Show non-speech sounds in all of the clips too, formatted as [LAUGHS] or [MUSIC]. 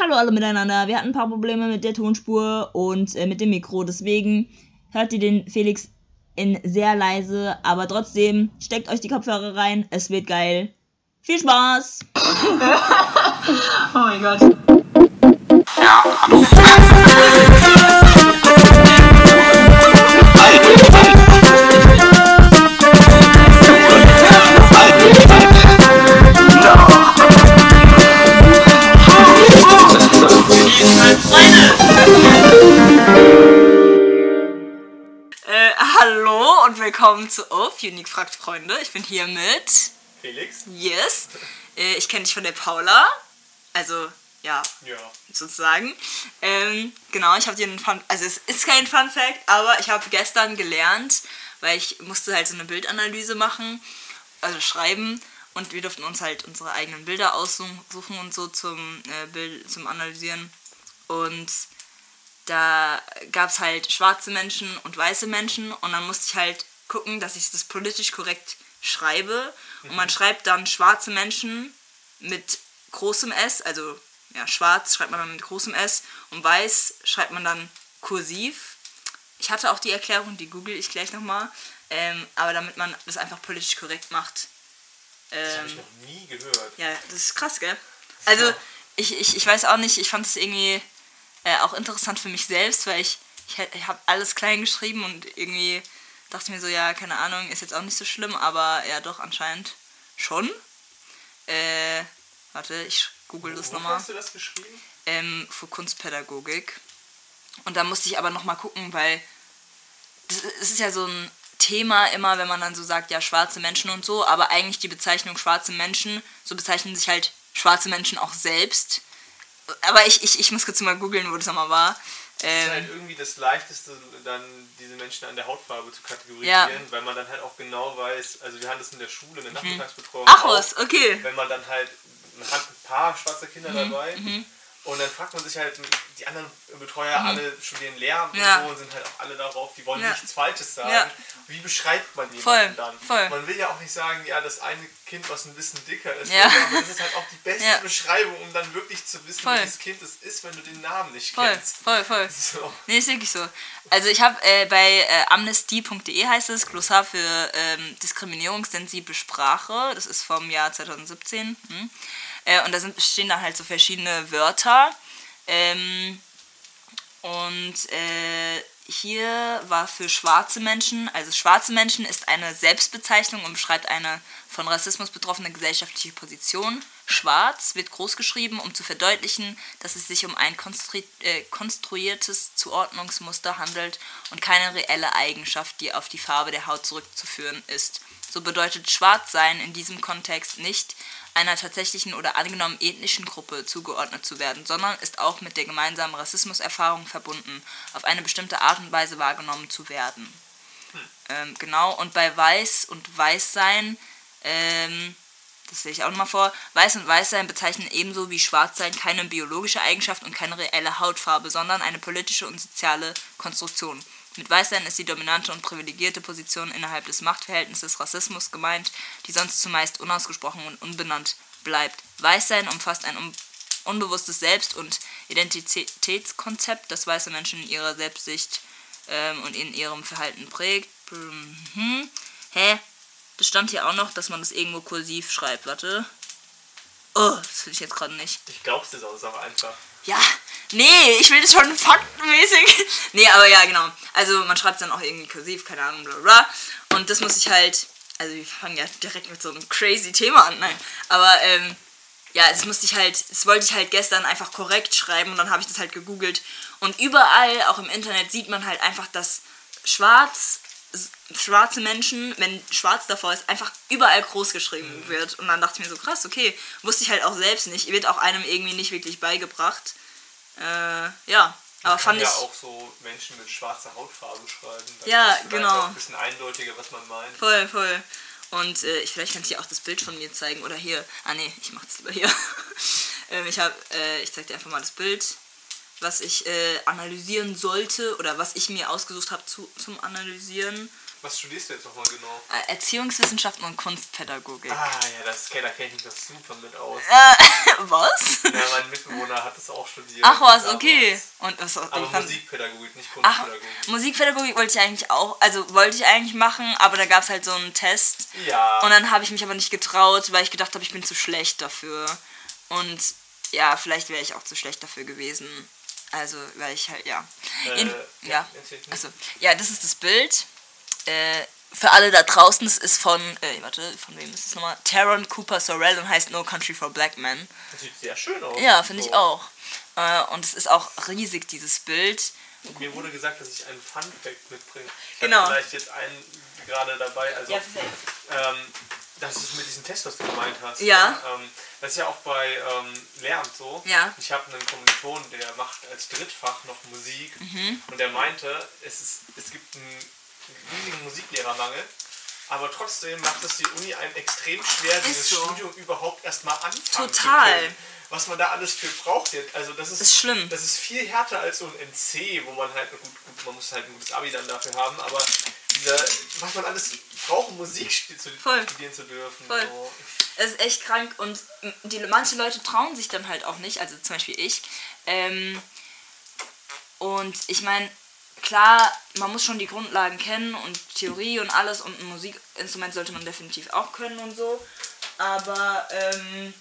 hallo alle miteinander. Wir hatten ein paar Probleme mit der Tonspur und äh, mit dem Mikro. Deswegen hört ihr den Felix in sehr leise, aber trotzdem steckt euch die Kopfhörer rein. Es wird geil. Viel Spaß! [LAUGHS] oh mein Gott. Ja, hallo. Und willkommen zu Off. Unique fragt Freunde. Ich bin hier mit Felix? Yes. Äh, ich kenne dich von der Paula. Also, ja, Ja. sozusagen. Ähm, genau, ich habe dir einen Fun... Also es ist kein Fun Fact, aber ich habe gestern gelernt, weil ich musste halt so eine Bildanalyse machen, also schreiben und wir durften uns halt unsere eigenen Bilder aussuchen und so zum, äh, Bild, zum Analysieren. Und da gab es halt schwarze Menschen und weiße Menschen und dann musste ich halt gucken, dass ich das politisch korrekt schreibe. Und man schreibt dann schwarze Menschen mit großem S, also ja, schwarz schreibt man dann mit großem S und weiß schreibt man dann kursiv. Ich hatte auch die Erklärung, die google ich gleich nochmal. Ähm, aber damit man das einfach politisch korrekt macht. Das habe Ähm, ich noch nie gehört. ja, das ist krass, gell? Also, ich, ich, ich weiß auch nicht, ich fand es irgendwie äh, auch interessant für mich selbst, weil ich, ich, ich habe alles klein geschrieben und irgendwie dachte ich mir so, ja, keine Ahnung, ist jetzt auch nicht so schlimm, aber ja, doch, anscheinend schon. Äh, warte, ich google das nochmal hast du das geschrieben? ähm, für Kunstpädagogik. Und da musste ich aber nochmal gucken, weil es ist ja so ein Thema immer, wenn man dann so sagt, ja, schwarze Menschen und so, aber eigentlich die Bezeichnung schwarze Menschen, so bezeichnen sich halt schwarze Menschen auch selbst. Aber ich, ich, ich muss kurz mal googeln, wo das nochmal war. Das ist halt Ähm, irgendwie das Leichteste, dann diese Menschen an der Hautfarbe zu kategorisieren, Ja. Mhm. weil man dann halt auch genau weiß, also wir haben das in der Schule, in der Nachmittagsbetreuung ach was, okay. wenn man dann halt, man hat ein paar schwarze Kinder Mhm, dabei und dann fragt man sich halt, die anderen Betreuer alle studieren Lehramt Mhm. Ja. und so und sind halt auch alle darauf, die wollen Ja. nichts Falsches sagen. Ja. Wie beschreibt man jemanden Voll, dann? voll. Man will ja auch nicht sagen, ja, das eine Kind, was ein bisschen dicker ist, Ja. aber das ist halt auch die beste. Beschreibung, um dann wirklich zu wissen, Voll. welches Kind es ist, wenn du den Namen nicht Voll, kennst. voll, voll. [LAUGHS] So. Nee, ist wirklich so. Also ich habe äh, bei äh, amnesty.de heißt es, Glossar für ähm, diskriminierungssensible Sprache, das ist vom Jahr 2017. Hm? Äh, und da sind, stehen dann halt so verschiedene Wörter. Ähm, und äh, hier war für schwarze Menschen, also schwarze Menschen ist eine Selbstbezeichnung und beschreibt eine von Rassismus betroffene gesellschaftliche Position. Schwarz wird groß geschrieben, um zu verdeutlichen, dass es sich um ein konstru äh, konstruiertes Zuordnungsmuster handelt und keine reelle Eigenschaft, die auf die Farbe der Haut zurückzuführen ist. So bedeutet Schwarzsein in diesem Kontext nicht, einer tatsächlichen oder angenommen ethnischen Gruppe zugeordnet zu werden, sondern ist auch mit der gemeinsamen Rassismuserfahrung verbunden, auf eine bestimmte Art und Weise wahrgenommen zu werden. Ähm, genau, und bei Weiß und Weißsein, ähm, das sehe ich auch nochmal vor, Weiß und Weißsein bezeichnen ebenso wie Schwarzsein keine biologische Eigenschaft und keine reelle Hautfarbe, sondern eine politische und soziale Konstruktion. Mit Weißsein ist die dominante und privilegierte Position innerhalb des Machtverhältnisses Rassismus gemeint, die sonst zumeist unausgesprochen und unbenannt bleibt. Weißsein umfasst ein un unbewusstes Selbst- und Identitätskonzept, das weiße Menschen in ihrer Selbstsicht ähm, und in ihrem Verhalten prägt. Mhm. Hä? Das stand hier auch noch, dass man das irgendwo kursiv schreibt. Warte. Oh, das will ich jetzt gerade nicht. Ich glaub's dir sonst auch einfach. Ja, nee, ich will das schon faktenmäßig. [LAUGHS] nee, aber ja, genau. Also man schreibt dann auch irgendwie kursiv, keine Ahnung, bla bla. Und das muss ich halt, also wir fangen ja direkt mit so einem crazy Thema an, nein. Aber ähm, ja, das musste ich halt, das wollte ich halt gestern einfach korrekt schreiben und dann habe ich das halt gegoogelt. Und überall, auch im Internet, sieht man halt einfach, dass schwarz, schwarze Menschen, wenn schwarz davor ist, einfach überall groß geschrieben wird. Und dann dachte ich mir so, krass, okay, wusste ich halt auch selbst nicht. Wird auch einem irgendwie nicht wirklich beigebracht. Äh, ja, aber Kann fand ja ich auch so Menschen mit schwarzer Hautfarbe schreiben. Dann Ja, ist genau. Auch ein bisschen eindeutiger, was man meint. voll, voll. Und äh, ich, vielleicht kann ich dir auch das Bild von mir zeigen. Oder hier. Ah nee, ich mach das lieber hier. [LAUGHS] ähm, ich hab, äh, ich zeig dir einfach mal das Bild, was ich äh, analysieren sollte oder was ich mir ausgesucht habe zu, zum Analysieren. Was studierst du jetzt nochmal genau? Äh, Erziehungswissenschaften und Kunstpädagogik. Ah, ja, das, da kenne ich mich doch super mit aus. Äh, [LAUGHS] was? Ja, mein Mitbewohner hat das auch studiert. Ach was, damals. okay. Und was, Aber ich fand- Musikpädagogik, nicht Ach, Kunstpädagogik. Musikpädagogik wollte ich eigentlich auch, also wollte ich eigentlich machen, aber da gab es halt so einen Test. Ja. Und dann habe ich mich aber nicht getraut, weil ich gedacht habe, ich bin zu schlecht dafür. Und ja, vielleicht wäre ich auch zu schlecht dafür gewesen. Also, weil ich halt, ja. Äh, In, ja, ja. Also, ja, das ist das Bild. Äh, für alle da draußen, das ist von, äh, warte, von wem ist das nochmal? Taron Cooper Sorrell und heißt No Country for Black Men. Das sieht sehr schön aus. Ja, finde ich So. auch. Äh, und es ist auch riesig, dieses Bild. Mir wurde gesagt, dass ich einen Fun-Fact mitbringe. Ich Genau. vielleicht jetzt einen gerade dabei. Also, perfekt. ähm, das ist mit diesem Test, was du gemeint hast. Ja. ne? Ähm, das ist ja auch bei ähm, Lehramt so. Ja. Ich habe einen Kommiliton, der macht als Drittfach noch Musik. Mhm. Und der meinte, es, ist, es gibt einen riesigen Musiklehrermangel. Aber trotzdem macht es die Uni einem extrem schwer, dieses so. Studium überhaupt erstmal anfangen Total. zu können. Was man da alles für braucht. Also das ist, Ist schlimm. Das ist viel härter als so ein NC, wo man halt, gut, gut, man muss halt ein gutes Abi dann dafür haben, aber dieser, was man alles braucht, um Musik zu, Voll. studieren zu dürfen. Voll. So. Es ist echt krank und die, manche Leute trauen sich dann halt auch nicht, also zum Beispiel ich. Ähm, und ich meine, klar, man muss schon die Grundlagen kennen und Theorie und alles und ein Musikinstrument sollte man definitiv auch können und so. Aber ähm,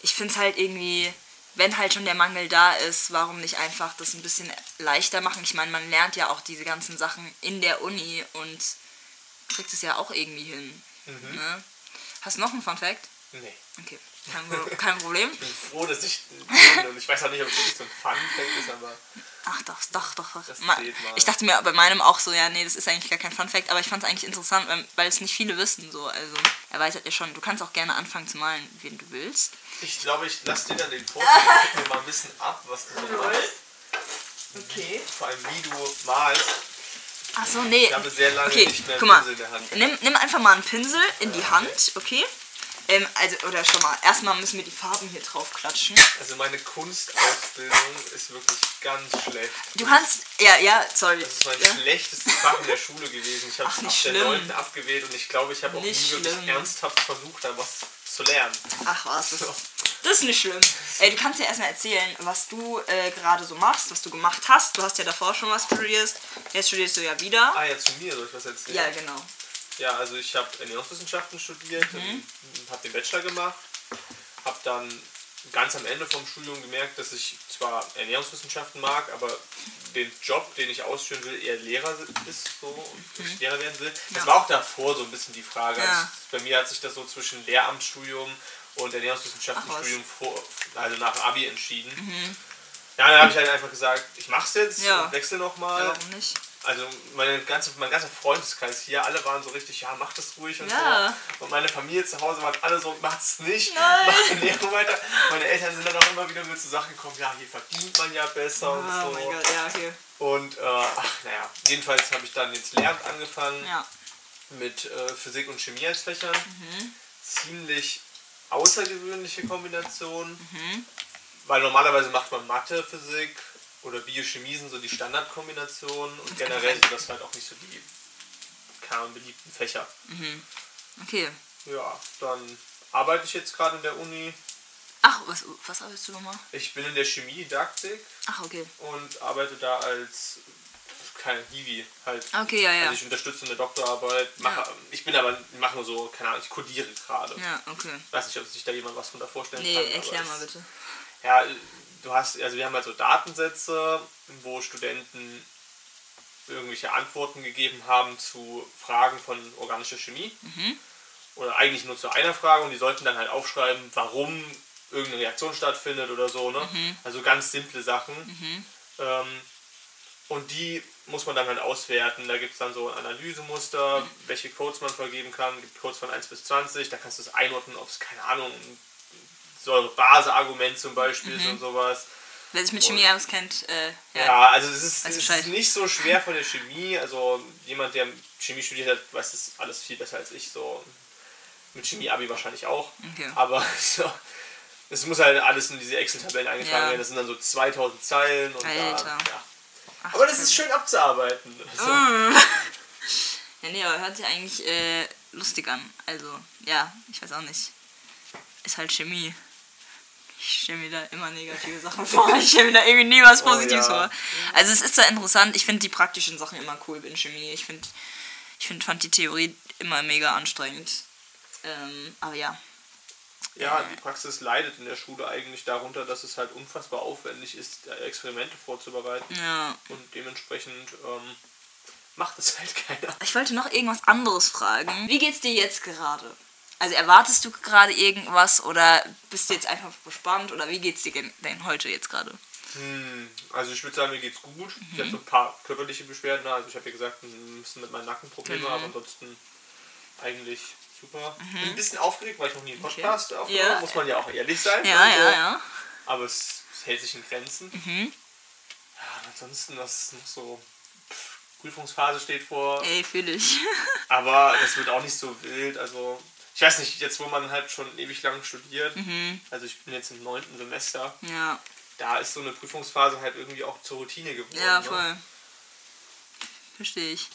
ich finde es halt irgendwie, wenn halt schon der Mangel da ist, warum nicht einfach das ein bisschen leichter machen? Ich meine, man lernt ja auch diese ganzen Sachen in der Uni und kriegt es ja auch irgendwie hin. Ne? Hast du noch einen Fun Fact? Nee. Okay, kein, kein Problem. Ich bin froh, dass ich und ich weiß auch nicht, ob es wirklich so ein Fun-Fact ist, aber Ach doch, doch, doch. doch. Das mal. Ich dachte mir bei meinem auch so, ja, nee, das ist eigentlich gar kein Fun Fact, aber ich fand es eigentlich interessant, weil, weil es nicht viele wissen. So. Also, erweitert ja schon. Du kannst auch gerne anfangen zu malen, wen du willst. ich glaube, ich lasse dir dann den Foto und guck mir mal ein bisschen ab, was du so machst. Okay. Vor allem, wie du malst. Ach so, nee. Ich habe sehr lange okay, nicht mehr guck mal. Pinsel in der Hand. Nimm, nimm einfach mal einen Pinsel in die Hand, okay? Ähm, also, oder schon mal, erstmal müssen wir die Farben hier drauf klatschen. Also meine Kunstausbildung ist wirklich ganz schlecht. Du kannst, ja, ja, sorry. Das ist mein ja. schlechtestes Fach in der Schule gewesen. Ich habe ab der schlimm. 9. abgewählt und ich glaube, ich habe auch nie Nicht wirklich schlimm. ernsthaft versucht, da was zu lernen. Ach was, das, das ist nicht schlimm. Ey, du kannst ja erstmal erzählen, was du äh, gerade so machst, was du gemacht hast. Du hast ja davor schon was studiert. Jetzt studierst du ja wieder. Ah, ja, zu mir soll ich was erzählen? Ja, genau. Ja, also ich habe Ernährungswissenschaften studiert, Mhm. habe den Bachelor gemacht, habe dann ganz am Ende vom Studium gemerkt, dass ich zwar Ernährungswissenschaften mag, aber den Job, den ich ausführen will, eher Lehrer ist so und ich Lehrer werden will. Das Mhm. Ja. war auch davor so ein bisschen die Frage. Ja. Also bei mir hat sich das so zwischen Lehramtsstudium und Ernährungswissenschaftenstudium vor, also nach dem Abi entschieden. Ja, dann habe ich halt einfach gesagt, ich mach's jetzt Mhm. Ja. und wechsle nochmal. Ja, warum nicht? Also meine ganze, mein ganzer Freundeskreis hier, alle waren so richtig, ja, mach das ruhig und Ja. so. Und meine Familie zu Hause waren alle so, macht's nicht, Nein. mach Ernährung weiter. Meine Eltern sind dann auch immer wieder mit so Sachen gekommen, ja, hier verdient man ja besser und Oh so. mein Gott, ja, okay. Und äh, ach, naja, jedenfalls habe ich dann jetzt Lehramt angefangen Ja. mit äh, Physik und Chemie als Fächern. Mhm. Ziemlich außergewöhnliche Kombination, Mhm. weil normalerweise macht man Mathe, Physik oder Biochemie sind so die Standardkombinationen und generell sind das halt auch nicht so die Ahnung, beliebten Fächer. Okay. Ja, dann arbeite ich jetzt gerade in der Uni. Ach, was, was arbeitest du nochmal? Ich bin in der Chemie-Didaktik Ach, okay. und arbeite da als kein Hiwi halt. Okay, ja, ja. Also ich unterstütze eine Doktorarbeit, mache, Ja. ich bin aber, mache nur so, keine Ahnung, ich codiere gerade. Ja, okay. weiß nicht, ob sich da jemand was von da vorstellen Nee, kann. aber erklär mal bitte. Ja, du hast, also wir haben halt so Datensätze, wo Studenten irgendwelche Antworten gegeben haben zu Fragen von organischer Chemie. Oder eigentlich nur zu einer Frage und die sollten dann halt aufschreiben, warum irgendeine Reaktion stattfindet oder so. Ne? Also ganz simple Sachen. Ähm, und die muss man dann halt auswerten. Da gibt es dann so ein Analysemuster, welche Codes man vergeben kann. Es gibt Codes von 1 bis 20. Da kannst du es einordnen, ob es, keine Ahnung, ein Säure-Base-Argument zum Beispiel ist und sowas. Wer sich mit Chemie auskennt, äh, ja. Ja, also es ist, Weiß es ist nicht so schwer von der Chemie. Also jemand, der Chemie studiert hat, weiß das alles viel besser als ich. So mit Chemie-Abi wahrscheinlich auch. Okay. Aber [LAUGHS] so, es muss halt alles in diese Excel-Tabellen eingetragen Ja. werden. Das sind dann so 2000 Zeilen. Und Alter. Da, ja. Ach, Aber das ist schön abzuarbeiten. Also, [LAUGHS] Ja, nee, aber hört sich eigentlich äh, lustig an. Also, ja, ich weiß auch nicht. Ist halt Chemie. Ich stelle mir da immer negative Sachen vor. [LAUGHS] Ich stelle mir da irgendwie nie was Oh, Positives ja. vor. Also es ist zwar interessant, ich finde die praktischen Sachen immer cool in Chemie. Ich finde, ich find, fand die Theorie immer mega anstrengend. Ähm, aber ja. Ja, die Praxis leidet in der Schule eigentlich darunter, dass es halt unfassbar aufwendig ist, Experimente vorzubereiten. Ja. Und dementsprechend ähm, macht es halt keiner. Ich wollte noch irgendwas anderes fragen. Wie geht's dir jetzt gerade? Also erwartest du gerade irgendwas oder bist du jetzt einfach gespannt oder wie geht's dir denn heute jetzt gerade? Hm, also ich würde sagen, mir geht's gut. Ich Mhm. habe so ein paar körperliche Beschwerden. Also ich habe ja gesagt, ein bisschen mit meinen Nacken Probleme, Mhm. aber ansonsten eigentlich super. Bin ein bisschen aufgeregt, weil ich noch nie einen Podcast aufgenommen Ja. Muss man ja auch ehrlich sein. Ja, also. ja, ja. Aber es, es hält sich in Grenzen. Mhm. Ja, ansonsten, was ist noch so... Prüfungsphase steht vor. Ey, fühl ich. Aber das wird auch nicht so wild. Also, ich weiß nicht, jetzt wo man halt schon ewig lang studiert, Mhm. also ich bin jetzt im neunten Semester, ja, da ist so eine Prüfungsphase halt irgendwie auch zur Routine geworden. ja, ne? voll. Verstehe ich.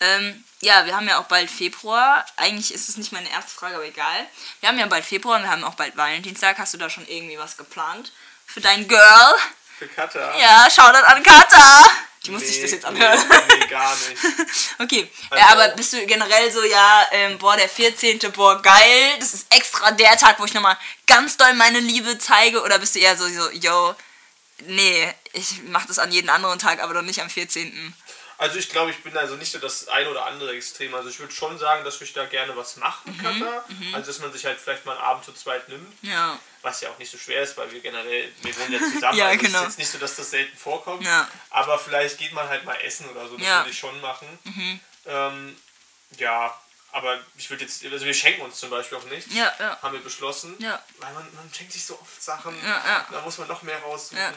Ähm, ja, wir haben ja auch bald Februar. Eigentlich ist es nicht meine erste Frage, aber egal. Wir haben ja bald Februar und wir haben auch bald Valentinstag. Hast du da schon irgendwie was geplant? Für dein Girl? Für Katha. Ja, Shoutout an Kata. Die muss sich das jetzt anhören. Nee, nee, gar nicht. [LAUGHS] Okay, Also- ja, aber bist du generell so, ja, ähm, boah, der 14., boah, geil, das ist extra der Tag, wo ich nochmal ganz doll meine Liebe zeige? Oder bist du eher so, so yo, nee, ich mach das an jeden anderen Tag, aber doch nicht am 14.? Also ich glaube, ich bin also nicht so das ein oder andere Extrem. Also ich würde schon sagen, dass ich da gerne was mache mit Mhm, Katha. Also dass man sich halt vielleicht mal einen Abend zu zweit nimmt. Ja, Was ja auch nicht so schwer ist, weil wir generell, wir wohnen ja zusammen. [LAUGHS] Ja, also genau. Es ist jetzt nicht so, dass das selten vorkommt. Ja. Aber vielleicht geht man halt mal essen oder so. Das Ja. Mhm. würde ich schon machen. Ähm, ja, aber ich würde jetzt, also wir schenken uns zum Beispiel auch nichts. Ja, ja. Haben wir beschlossen. Ja. Weil man, man schenkt sich so oft Sachen. Ja, ja. Da muss man noch mehr raussuchen. Ja.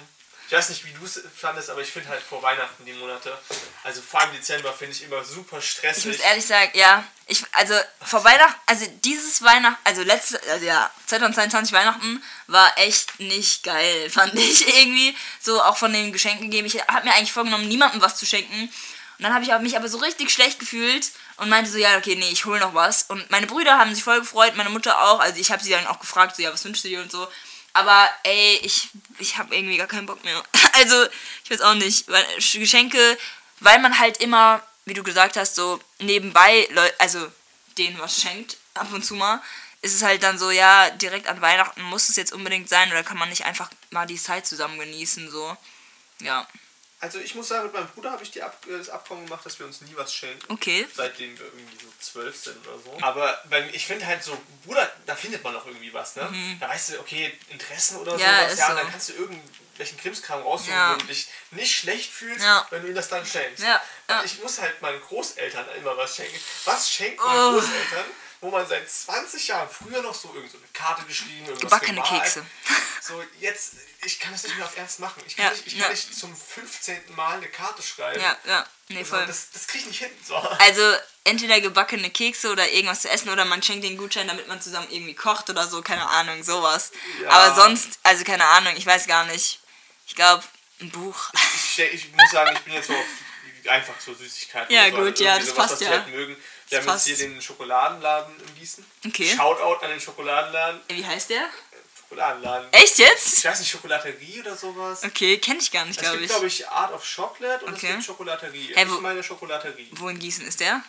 Ich weiß nicht, wie du es fandest, aber ich finde halt vor Weihnachten die Monate, also vor allem Dezember, finde ich immer super stressig. ich muss ehrlich sagen, ja, ich, also vor Weihnachten, also dieses Weihnachten, also letzte, also ja, 2022 Weihnachten war echt nicht geil, [LAUGHS] fand ich irgendwie. So auch von den Geschenken geben. Ich habe mir eigentlich vorgenommen, niemandem was zu schenken. Und dann habe ich mich aber so richtig schlecht gefühlt und meinte so, ja, okay, nee, ich hole noch was. Und meine Brüder haben sich voll gefreut, meine Mutter auch. Also ich habe sie dann auch gefragt, so, ja, was wünschst du dir und so. Aber ey, ich, ich habe irgendwie gar keinen Bock mehr. [LAUGHS] Also, ich weiß auch nicht. Weil Geschenke, weil man halt immer, wie du gesagt hast, so nebenbei, Leu also denen was schenkt, ab und zu mal, ist es halt dann so, ja, direkt an Weihnachten muss es jetzt unbedingt sein oder kann man nicht einfach mal die Zeit zusammen genießen, so. Ja, Also ich muss sagen, mit meinem Bruder habe ich Ab das Abkommen gemacht, dass wir uns nie was schenken. okay. Seitdem wir irgendwie so zwölf sind oder so. Aber bei, ich finde halt so, Bruder, da findet man noch irgendwie was, ne? Da weißt du, okay, Interessen oder Mhm. Ja, sowas, ja, so. dann kannst du irgendwelchen Krimskram raussuchen, Ja. wo du dich nicht schlecht fühlst, Ja. wenn du ihm das dann schenkst. Ja, ja. Und Ich muss halt meinen Großeltern immer was schenken. Was schenkt man Oh. Großeltern, wo man seit 20 Jahren früher noch so irgend so eine Karte geschrieben, irgendwas Gebackene. Kekse. [LAUGHS] So, jetzt, ich kann das nicht mehr auf Ernst machen. Ich kann, Ja, nicht, ich ja. kann nicht zum 15. Mal eine Karte schreiben. Ja, ja, nee, Also, voll. Das, das krieg ich nicht hin. So. Also entweder gebackene Kekse oder irgendwas zu essen oder man schenkt den Gutschein, damit man zusammen irgendwie kocht oder so, keine Ahnung, sowas. Ja. Aber sonst, also keine Ahnung, ich weiß gar nicht. Ich glaube, ein Buch. Ich, ich muss sagen, ich bin jetzt so auf einfach so Süßigkeiten. Ja, oder so, gut, ja, das passt was ja. Halt mögen. Wir haben jetzt hier den Schokoladenladen in Gießen. Okay. Shoutout an den Schokoladenladen. Wie heißt der? Schokoladenladen. Echt jetzt? Ich weiß nicht, Schokolaterie oder sowas. Okay, kenne ich gar nicht, Es glaube gibt, ich. glaube ich, Art of Chocolate und Okay. es gibt Schokolaterie. Hä, ich wo- meine Schokolaterie. Wo in Gießen ist der?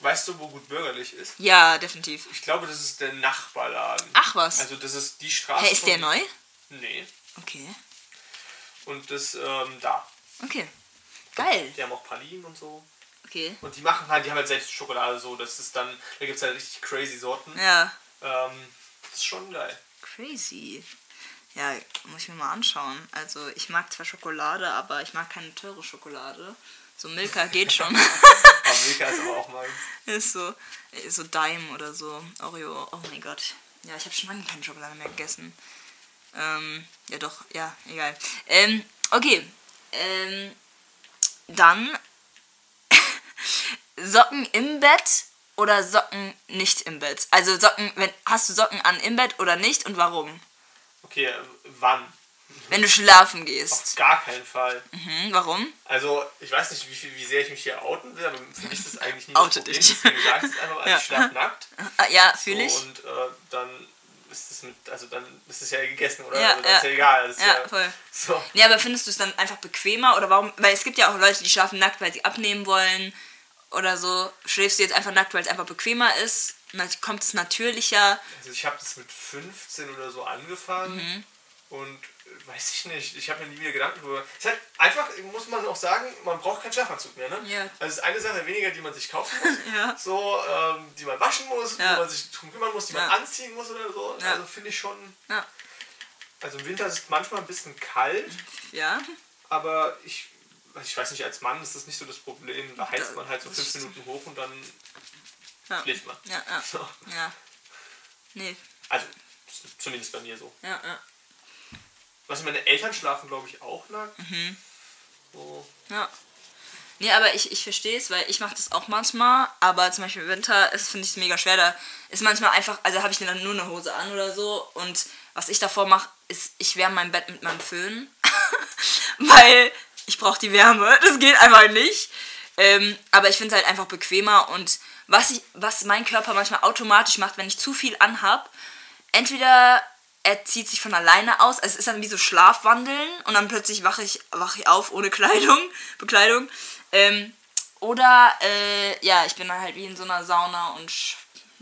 Weißt du, wo gut bürgerlich ist? Ja, definitiv. Ich glaube, das ist der Nachbarladen. Ach was. Also das ist die Straße. Hä, ist der neu? Nee. Okay. Und das, ähm, da. Okay. Geil. Die haben auch Pralinen und so. Okay. Und die machen halt, die haben halt selbst Schokolade so. Das ist dann, da gibt es halt richtig crazy Sorten. Ja. Ähm, das ist schon geil. Crazy. Ja, muss ich mir mal anschauen. Also, ich mag zwar Schokolade, aber ich mag keine teure Schokolade. So Milka geht schon. [LAUGHS] Aber Milka ist aber auch meins. ist so, äh, so Dime oder so. Oreo. Oh mein Gott. Ja, ich habe schon lange keine Schokolade mehr gegessen. Ähm, ja doch, ja, egal. Ähm, okay. Ähm, dann Socken im Bett oder Socken nicht im Bett? Also Socken, wenn, hast du Socken an im Bett oder nicht und warum? Okay, äh, wann? Wenn du schlafen Auf gehst. gar keinen Fall. Hm, warum? Also, ich weiß nicht, wie, viel, wie sehr ich mich hier outen will, aber für mich ist das eigentlich Oute das Problem. dich. Deswegen sag ich es einfach, also Ja. ich schlafe nackt. [LAUGHS] Ja, fühle So, ich. und äh, dann ist es mit, also dann ist es ja gegessen, oder? Ja, also, ja. ist ja egal. Das ist Ja, ja, voll. So. Nee, aber findest du es dann einfach bequemer oder warum? Weil es gibt ja auch Leute, die schlafen nackt, weil sie abnehmen wollen oder so. Schläfst du jetzt einfach nackt, weil es einfach bequemer ist? Kommt es natürlicher. Also ich habe das mit 15 oder so angefangen Mhm. und äh, weiß ich nicht, ich habe mir nie wieder Gedanken drüber. Es ist halt einfach, muss man auch sagen, man braucht keinen Schlafanzug mehr, ne? Ja. Also es ist eine Sache weniger, die man sich kaufen [LAUGHS] muss, Ja. so, ähm, die man waschen muss, Ja. wo man sich drum kümmern muss, die man anziehen muss oder so. Ja. Also finde ich schon, also im Winter ist es manchmal ein bisschen kalt, Ja. aber ich, ich weiß nicht, als Mann ist das nicht so das Problem. Da heizt man halt so fünf Minuten hoch und dann Ja. schläft man. Ja, ja. So. Ja. Nee. Also zumindest bei mir so. Ja, ja. Was meine Eltern schlafen, glaube ich, auch nackt. Mhm. So. Ja. Nee, aber ich, ich verstehe es, weil ich mache das auch manchmal, aber zum Beispiel im Winter ist finde ich es mega schwer. Da ist manchmal einfach, also habe ich dann nur eine Hose an oder so und was ich davor mache, ist, ich wärme mein Bett mit meinem Föhn, [LAUGHS] weil ich brauche die Wärme. [LAUGHS] Das geht einfach nicht. Ähm, aber ich finde es halt einfach bequemer und was, ich, was mein Körper manchmal automatisch macht, wenn ich zu viel anhab, entweder er zieht sich von alleine aus, also es ist dann wie so Schlafwandeln und dann plötzlich wache ich, wache ich auf ohne [LAUGHS] Kleidung, Bekleidung. Ähm, oder, äh, ja, ich bin dann halt wie in so einer Sauna und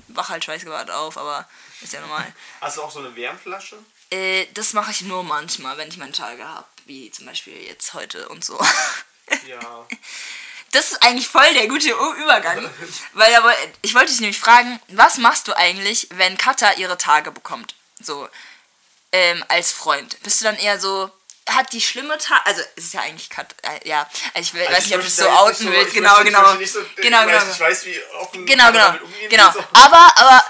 wache halt schweißgebadet auf, aber ist ja normal. Hast du auch so eine Wärmflasche? Äh, das mache ich nur manchmal, wenn ich meine Tage habe, wie zum Beispiel jetzt heute und so. [LAUGHS] Ja. Das ist eigentlich voll der gute Übergang. [LAUGHS] Weil aber ich wollte dich nämlich fragen, was machst du eigentlich, wenn Katha ihre Tage bekommt? So, ähm, als Freund. Bist du dann eher so, hat die schlimme Tage, also es ist ja eigentlich Kat, äh, ja, also ich will, Also weiß ich nicht, ob du es so outen willst, genau, genau. So, genau, weil genau. ich weiß, wie offen Genau, genau. damit umgehen Genau. so. Aber, aber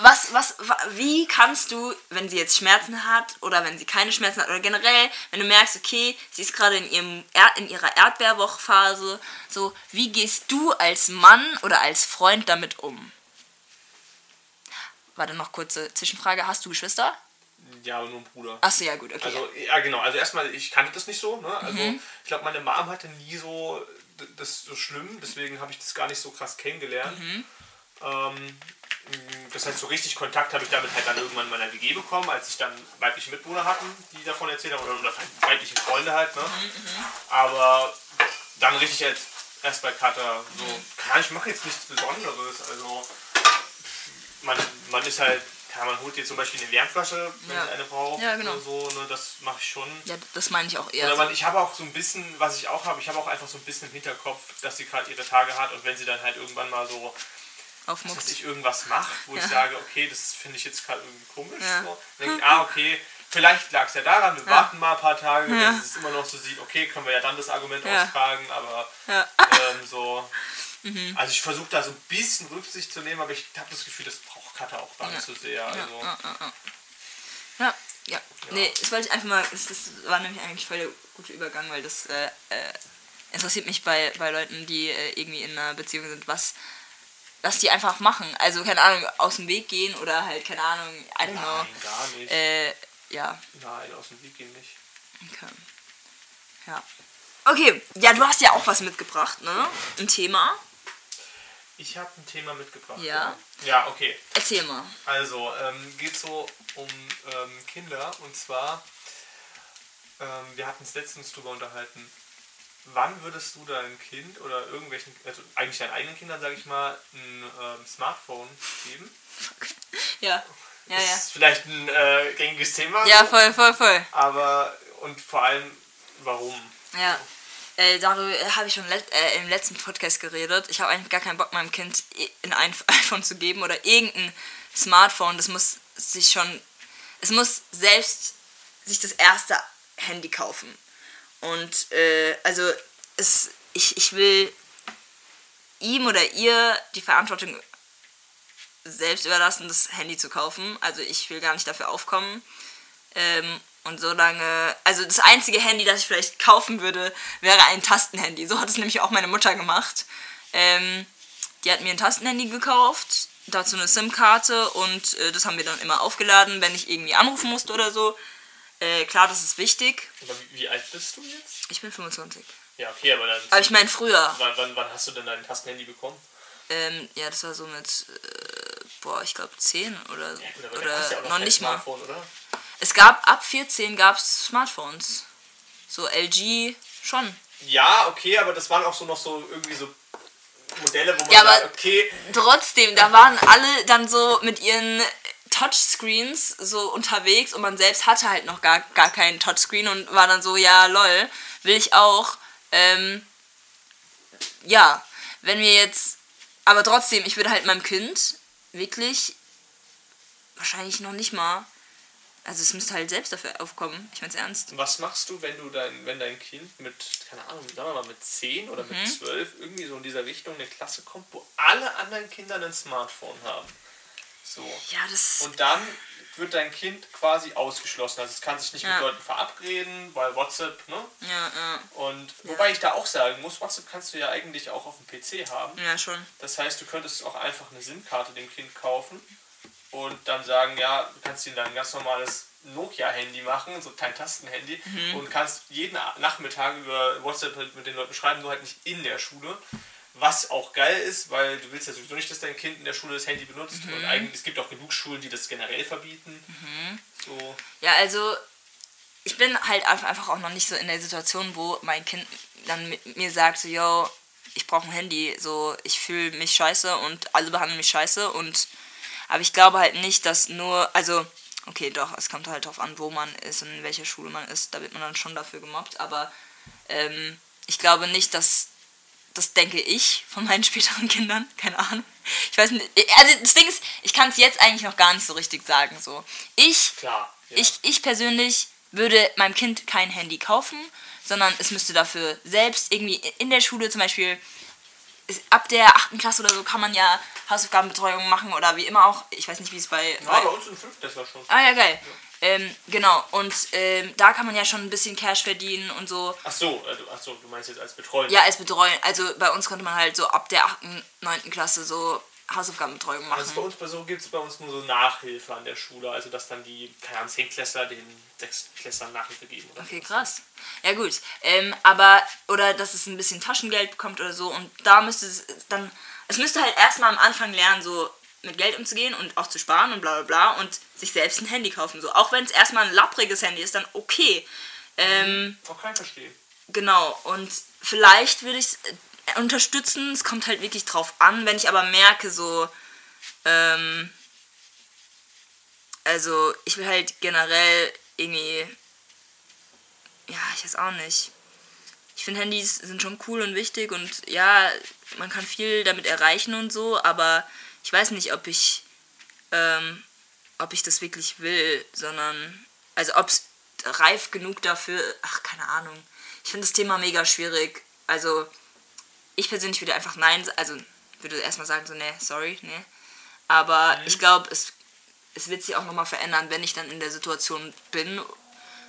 was, was, wa- wie kannst du, wenn sie jetzt Schmerzen hat oder wenn sie keine Schmerzen hat oder generell, wenn du merkst, okay, sie ist gerade in ihrem er in ihrer Erdbeerwochphase, so, wie gehst du als Mann oder als Freund damit um? Warte noch kurze Zwischenfrage, hast du Geschwister? Ja, aber nur ein Bruder. Achso, ja gut, okay. Also, ja, genau. Also, erstmal, ich kannte das nicht so. Ne? Also, Mhm. ich glaube, meine Mom hatte nie so das so schlimm. Deswegen habe ich das gar nicht so krass kennengelernt. Mhm. Ähm, das heißt, so richtig Kontakt habe ich damit halt dann irgendwann in meiner WG bekommen, als ich dann weibliche Mitbewohner hatten, die davon erzählt haben. Oder, weibliche Freunde halt. Ne? Aber dann richtig als erst bei Kata so, kann ich mache jetzt nichts Besonderes. Also, man, man ist halt, ja, man holt jetzt zum Beispiel eine Wärmflasche, wenn Ja. sie eine braucht Ja, genau. oder so, ne, das mache ich schon. ja, das meine ich auch eher. Oder so. man, ich habe auch so ein bisschen, was ich auch habe, ich habe auch einfach so ein bisschen im Hinterkopf, dass sie gerade ihre Tage hat und wenn sie dann halt irgendwann mal so, dass Aufmucks. ich irgendwas mache, wo ich Ja. sage, okay, das finde ich jetzt gerade irgendwie komisch, Ja. so, dann denke ich, ah, okay, vielleicht lag es ja daran, wir Ja. warten mal ein paar Tage, wenn es immer noch so sieht, okay, können wir ja dann das Argument austragen, aber ähm, so. [LAUGHS] Mhm. Also ich versuche da so ein bisschen Rücksicht zu nehmen, aber ich habe das Gefühl, das braucht Kata auch gar nicht so sehr. Also, Ja, ja, ja. Ja, ja. Nee, das wollte ich einfach mal, das, das war nämlich eigentlich voll der gute Übergang, weil das äh, äh, interessiert mich bei, bei Leuten, die äh, irgendwie in einer Beziehung sind, was, was die einfach machen. Also, keine Ahnung, aus dem Weg gehen oder halt, keine Ahnung, I don't know. Nein, gar nicht. Äh, ja, Nein, aus dem Weg gehen nicht. okay. Ja. Okay, ja, du hast ja auch was mitgebracht, ne? Ein Thema. Ich habe ein Thema mitgebracht. Ja. Ja, okay. Erzähl mal. Also, ähm, geht so um ähm, Kinder und zwar, ähm, wir hatten es letztens drüber unterhalten. Wann würdest du deinem Kind oder irgendwelchen, also eigentlich deinen eigenen Kindern, sage ich mal, ein ähm, Smartphone geben? Ja. [LAUGHS] Ja, ja. Ist vielleicht ein äh, gängiges Thema. Ja, voll, voll, voll. Aber, und vor allem, warum? Ja. Äh, darüber habe ich schon let äh, im letzten Podcast geredet. Ich habe eigentlich gar keinen Bock, meinem Kind ein iPh- [LAUGHS] iPhone zu geben oder irgendein Smartphone. Das muss sich schon. Es muss selbst sich das erste Handy kaufen. Und äh, also es, ich, ich will ihm oder ihr die Verantwortung selbst überlassen, das Handy zu kaufen. Also ich will gar nicht dafür aufkommen. Ähm, und so lange, also das einzige Handy, das ich vielleicht kaufen würde, wäre ein Tastenhandy. So hat es nämlich auch meine Mutter gemacht. Ähm, die hat mir ein Tastenhandy gekauft, dazu eine SIM-Karte und äh, das haben wir dann immer aufgeladen, wenn ich irgendwie anrufen musste oder so. Äh, klar, das ist wichtig. Aber wie, alt bist du jetzt? Ich bin 25. Ja, okay, aber dann. Aber ich meine früher. wann, wann, wann hast du denn dein Tastenhandy bekommen? Ähm, ja, das war so mit, äh, boah, ich glaube 10 oder, Ja, gut, oder ja noch kein nicht mal. Oder? Es gab, ab 14 gab es Smartphones. So LG schon. Ja, okay, aber das waren auch so noch so irgendwie so Modelle, wo man Ja, aber- sagt, okay, Trotzdem, da waren alle dann so mit ihren Touchscreens so unterwegs und man selbst hatte halt noch gar, gar keinen Touchscreen und war dann so, ja, lol, will ich auch. Ähm, ja, wenn wir jetzt, aber trotzdem, ich würde halt meinem Kind wirklich wahrscheinlich noch nicht mal, also es müsste halt selbst dafür aufkommen, ich mein's ernst. was machst du, wenn du dein, wenn dein Kind mit, keine Ahnung, sagen wir mal mit 10 oder Mhm. mit 12 irgendwie so in dieser Richtung eine Klasse kommt, wo alle anderen Kinder ein Smartphone haben? So. Ja, das, Und dann wird dein Kind quasi ausgeschlossen. Also es kann sich nicht Ja. mit Leuten verabreden, weil WhatsApp, ne? ja, ja, Und wobei ich da auch sagen muss, WhatsApp kannst du ja eigentlich auch auf dem PC haben. ja, schon. Das heißt, du könntest auch einfach eine SIM-Karte dem Kind kaufen und dann sagen, ja, du kannst ihm dann ein ganz normales Nokia-Handy machen, so kein Tastenhandy, Mhm. und kannst jeden Nachmittag über WhatsApp halt mit den Leuten schreiben, nur halt nicht in der Schule. Was auch geil ist, weil du willst ja sowieso nicht, dass dein Kind in der Schule das Handy benutzt. Mhm. Und eigentlich, es gibt auch genug Schulen, die das generell verbieten. So, Ja, also ich bin halt einfach auch noch nicht so in der Situation, wo mein Kind dann mit mir sagt, so, yo, ich brauche ein Handy, so, ich fühle mich scheiße und alle behandeln mich scheiße und aber ich glaube halt nicht, dass nur, also, okay, doch, es kommt halt drauf an, wo man ist und in welcher Schule man ist, da wird man dann schon dafür gemobbt, aber ähm, ich glaube nicht, dass das denke ich von meinen [LAUGHS] späteren Kindern, keine Ahnung. Ich weiß nicht, also das Ding ist, ich kann es jetzt eigentlich noch gar nicht so richtig sagen, so. Ich klar. Ja. ich, ich persönlich würde meinem Kind kein Handy kaufen, sondern es müsste dafür selbst irgendwie in der Schule zum Beispiel, ab der 8. Klasse oder so kann man ja Hausaufgabenbetreuung machen oder wie immer auch. Ich weiß nicht, wie es bei. ja, bei bei uns sind fünf Tesla schon. ah ja, geil. Ähm, genau, und ähm, da kann man ja schon ein bisschen Cash verdienen und so. Ach so, äh, du- ach so, du meinst jetzt als Betreuung. Ja, als Betreuen. Also bei uns konnte man halt so ab der 8., 9. Klasse so Hausaufgabenbetreuung machen. Also bei uns bei so gibt es bei uns nur so Nachhilfe an der Schule, also dass dann die, keine Ahnung, Zehntklässler den Sechstklässlern Nachhilfe geben. Oder Okay, krass. Ja gut, ähm, aber oder dass es ein bisschen Taschengeld bekommt oder so und da müsste es dann, es müsste halt erstmal am Anfang lernen, so mit Geld umzugehen und auch zu sparen und bla bla bla und sich selbst ein Handy kaufen. So, auch wenn es erstmal ein lappriges Handy ist, dann okay. Ähm, Auch kein Verstehen. Genau, und vielleicht würde ich es unterstützen, es kommt halt wirklich drauf an, wenn ich aber merke, so, ähm, also ich will halt generell irgendwie, ja, ich weiß auch nicht. Ich finde Handys sind schon cool und wichtig und ja, man kann viel damit erreichen und so, aber ich weiß nicht, ob ich, ähm, ob ich das wirklich will, sondern, also ob es reif genug dafür, ach, keine Ahnung. Ich finde das Thema mega schwierig. Also, ich persönlich würde einfach nein, also würde erstmal sagen, so, nee, sorry, nee. Aber ich glaube, es, es wird sich auch nochmal verändern, wenn ich dann in der Situation bin.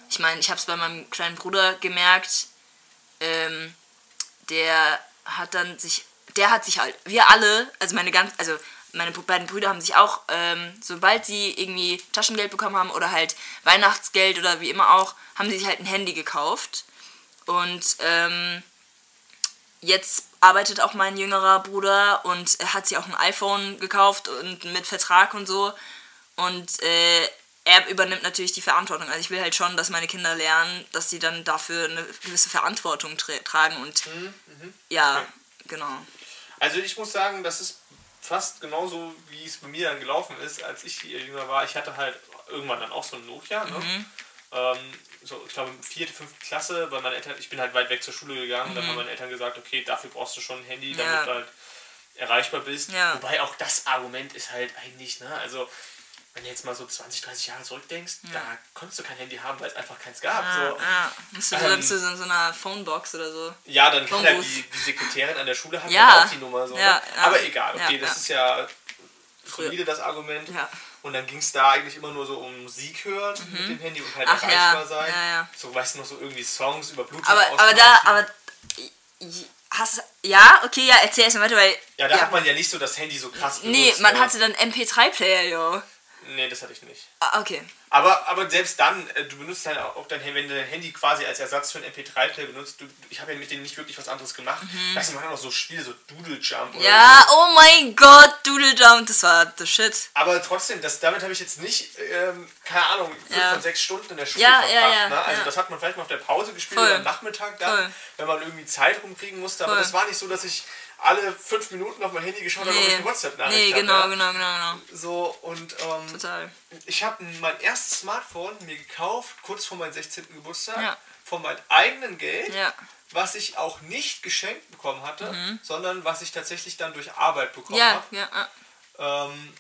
Ich meine, ich habe es bei meinem kleinen Bruder gemerkt, ähm, der hat dann sich, der hat sich halt, wir alle, also meine ganz, also meine beiden Brüder haben sich auch, ähm, sobald sie irgendwie Taschengeld bekommen haben oder halt Weihnachtsgeld oder wie immer auch, haben sie sich halt ein Handy gekauft. Und ähm, jetzt arbeitet auch mein jüngerer Bruder und er hat sich auch ein iPhone gekauft und mit Vertrag und so. Und äh, er übernimmt natürlich die Verantwortung. Also ich will halt schon, dass meine Kinder lernen, dass sie dann dafür eine gewisse Verantwortung tra tragen und ja, genau. Also ich muss sagen, das ist fast genauso, wie es bei mir dann gelaufen ist, als ich jünger war. Ich hatte halt irgendwann dann auch so ein Nokia. Ne? Mhm. Ähm, so, ich glaube, vierte, fünfte Klasse, weil meine Eltern, ich bin halt weit weg zur Schule gegangen, dann haben meine Eltern gesagt, okay, dafür brauchst du schon ein Handy, damit Mhm. Ja. du halt erreichbar bist. Ja. Wobei auch das Argument ist halt eigentlich, ne, also wenn du jetzt mal so 20, 30 Jahre zurückdenkst, da konntest du kein Handy haben, weil es einfach keins gab. Ja, so. ja. Musst du Ähm, dann zu so, einer Phonebox oder so. Ja, dann kann Phonebooth. die, die Sekretärin an der Schule hat Ja. auch die Nummer so. Ja, ne? ja. Aber egal, okay, Ja, das ja. ist ja solide das Argument. Ja. Und dann ging es da eigentlich immer nur so um Musik hören mit dem Handy und halt Mhm. Ach ja, erreichbar sein. ja, ja. So, weißt du noch, so irgendwie Songs über Bluetooth Aber, aber da, aber hast ja, okay, ja, erzähl erst mal weiter, weil Ja, da hat man ja nicht so das Handy so krass benutzt. Nee, man ja. hatte dann MP3-Player, jo. Nee, das hatte ich nicht. Ah, okay. Aber, aber selbst dann, äh, du benutzt halt auch dein Handy, wenn du dein Handy quasi als Ersatz für einen MP3-Player benutzt, du, ich habe ja mit denen nicht wirklich was anderes gemacht. Weißt du, man hat auch so Spiele, so Doodle Jump oder Mhm. Ja, so. oh mein Gott, Doodle Jump, das war the shit. Aber trotzdem, das, damit habe ich jetzt nicht, ähm, keine Ahnung, fünf Ja. von sechs Stunden in der Schule Ja, verbracht. ja, ja, ne? Also das hat man vielleicht mal auf der Pause gespielt Voll. oder am Nachmittag da, Voll. wenn man irgendwie Zeit rumkriegen musste. Aber Voll. das war nicht so, dass ich alle fünf Minuten auf mein Handy geschaut habe, ob ich Nee, eine WhatsApp-Nachricht nee habe, genau, ja? genau, genau, genau. So, und ähm, Total. ich habe mein erstes Smartphone mir gekauft, kurz vor meinem 16. Geburtstag, Ja. von meinem eigenen Geld, Ja. was ich auch nicht geschenkt bekommen hatte, sondern was ich tatsächlich dann durch Arbeit bekommen Mhm. Ja, habe. ja, ja. Ähm,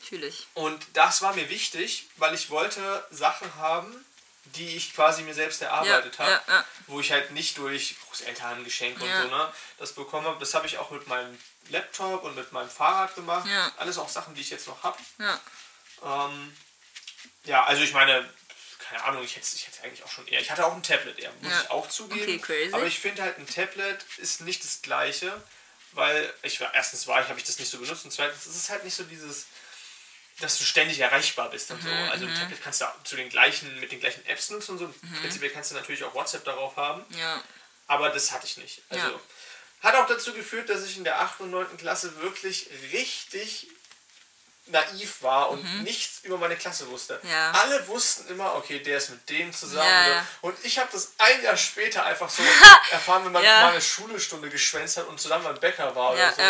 Natürlich. und das war mir wichtig, weil ich wollte Sachen haben, die ich quasi mir selbst erarbeitet Ja, habe, ja, ja. wo ich halt nicht durch Großeltern, Geschenke und so, ne, das bekommen habe. Das habe ich auch mit meinem Laptop und mit meinem Fahrrad gemacht. Ja. Alles auch Sachen, die ich jetzt noch habe. Ja. Ähm, ja, also ich meine, keine Ahnung, ich hätte ich hätte eigentlich auch schon eher. Ich hatte auch ein Tablet eher, muss ich auch zugeben. Okay, crazy. Aber ich finde halt, ein Tablet ist nicht das gleiche, weil ich erstens war ich, habe ich das nicht so benutzt und zweitens ist es halt nicht so dieses, dass du ständig erreichbar bist und so. Mhm, Also ein Tablet kannst du zu den gleichen, mit den gleichen Apps nutzen und so. Prinzipiell kannst du natürlich auch WhatsApp darauf haben. Ja. Aber das hatte ich nicht. Also Ja. hat auch dazu geführt, dass ich in der 8. und 9. Klasse wirklich richtig naiv war und nichts über meine Klasse wusste. Mhm. Ja. Alle wussten immer, okay, der ist mit dem zusammen. Ja. Und ich habe das ein Jahr später einfach so [LAUGHS] erfahren, wenn man Ja. mal eine Schulestunde geschwänzt hat und zusammen beim Bäcker war oder so.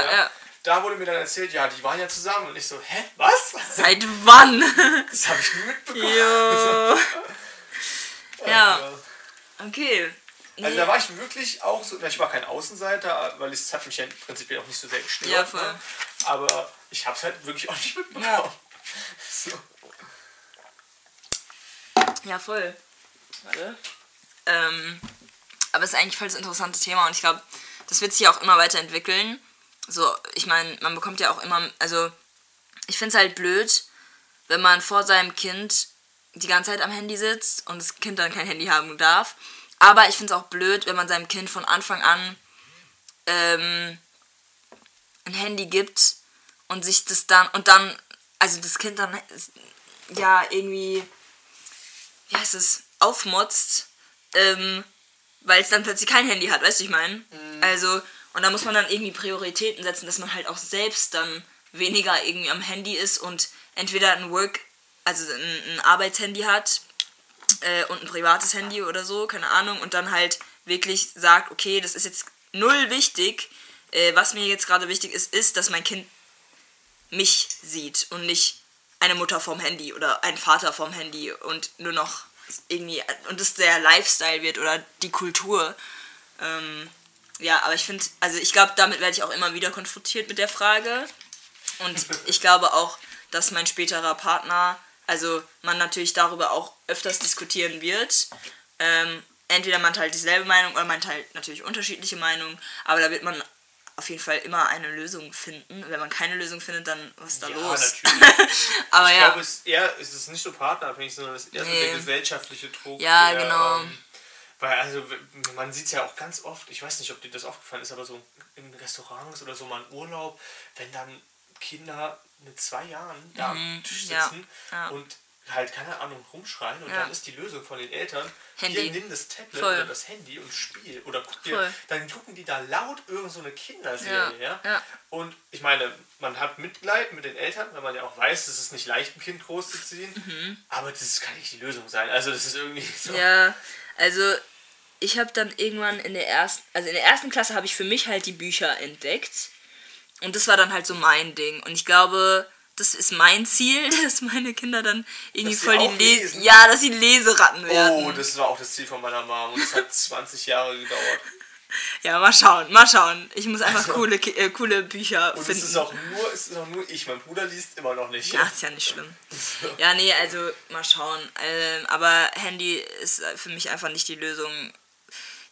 Da wurde mir dann erzählt, ja, die waren ja zusammen. Und ich so, hä, was? Seit wann? [LAUGHS] Das habe ich nie mitbekommen. jo. [LAUGHS] Ja, Ja. okay. Also Nee. da war ich wirklich auch so, ich war kein Außenseiter, weil es hat mich ja prinzipiell auch nicht so sehr gestört. Ja, voll. Ne? Aber ich habe es halt wirklich auch nicht mitbekommen. Ja. [LAUGHS] So. Ja, voll. Warte. Ähm, aber es ist eigentlich voll das interessante Thema und ich glaube, das wird sich auch immer weiterentwickeln. So, ich meine, man bekommt ja auch immer, also ich finde es halt blöd, wenn man vor seinem Kind die ganze Zeit am Handy sitzt und das Kind dann kein Handy haben darf. Aber ich finde es auch blöd, wenn man seinem Kind von Anfang an ähm, ein Handy gibt und sich das dann und dann, also das Kind dann ja irgendwie wie heißt es, aufmotzt, ähm, weil es dann plötzlich kein Handy hat, weißt du, ich meine? Also, und da muss man dann irgendwie Prioritäten setzen, dass man halt auch selbst dann weniger irgendwie am Handy ist und entweder ein Work, also ein, ein Arbeitshandy hat äh, und ein privates Handy oder so, keine Ahnung, und dann halt wirklich sagt, okay, das ist jetzt null wichtig. Äh, was mir jetzt gerade wichtig ist, ist, dass mein Kind mich sieht und nicht eine Mutter vom Handy oder ein Vater vom Handy und nur noch irgendwie und das der Lifestyle wird oder die Kultur. Ähm, ja, aber ich finde, also ich glaube, damit werde ich auch immer wieder konfrontiert mit der Frage. Und [LAUGHS] ich glaube auch, dass mein späterer Partner, also man natürlich darüber auch öfters diskutieren wird. Ähm, entweder man teilt dieselbe Meinung oder man teilt natürlich unterschiedliche Meinungen, aber da wird man auf jeden Fall immer eine Lösung finden. Wenn man keine Lösung findet, dann was ist da Ja, los? natürlich. [LAUGHS] aber ich ja. glaube, es ist eher, es ist nicht so partnerabhängig, sondern es ist eher so Nee. der gesellschaftliche Druck. Ja, der, genau. Ähm, weil also man sieht es ja auch ganz oft, ich weiß nicht, ob dir das aufgefallen ist, aber so in Restaurants oder so mal ein Urlaub, wenn dann Kinder mit zwei Jahren da am Tisch Mhm. ja, sitzen ja. und halt, keine Ahnung, rumschreien und Ja. dann ist die Lösung von den Eltern, Handy. hier nimm das Tablet Voll. oder das Handy und spiel oder guck dir, Voll. dann gucken die da laut irgend so eine Kinderserie, ja. Ja. Und ich meine, man hat Mitleid mit den Eltern, weil man ja auch weiß, es ist nicht leicht, ein Kind großzuziehen. Aber das kann nicht die Lösung sein. Also das ist irgendwie so. Mhm. Ja, also ich habe dann irgendwann in der ersten, also in der ersten Klasse habe ich für mich halt die Bücher entdeckt. Und das war dann halt so mein Ding. Und ich glaube, das ist mein Ziel, [LAUGHS] dass meine Kinder dann irgendwie voll die lesen? Ja, dass sie Leseratten werden. Oh, das war auch das Ziel von meiner Mom und es hat [LAUGHS] 20 Jahre gedauert. [LAUGHS] Ja, mal schauen, mal schauen. Ich muss einfach Also- coole, äh, coole Bücher Und finden. es ist auch nur, es ist auch nur ich. Mein Bruder liest immer noch nicht. Ach, ist ja nicht schlimm. [LAUGHS] Ja, nee, also mal schauen. Ähm, aber Handy ist für mich einfach nicht die Lösung.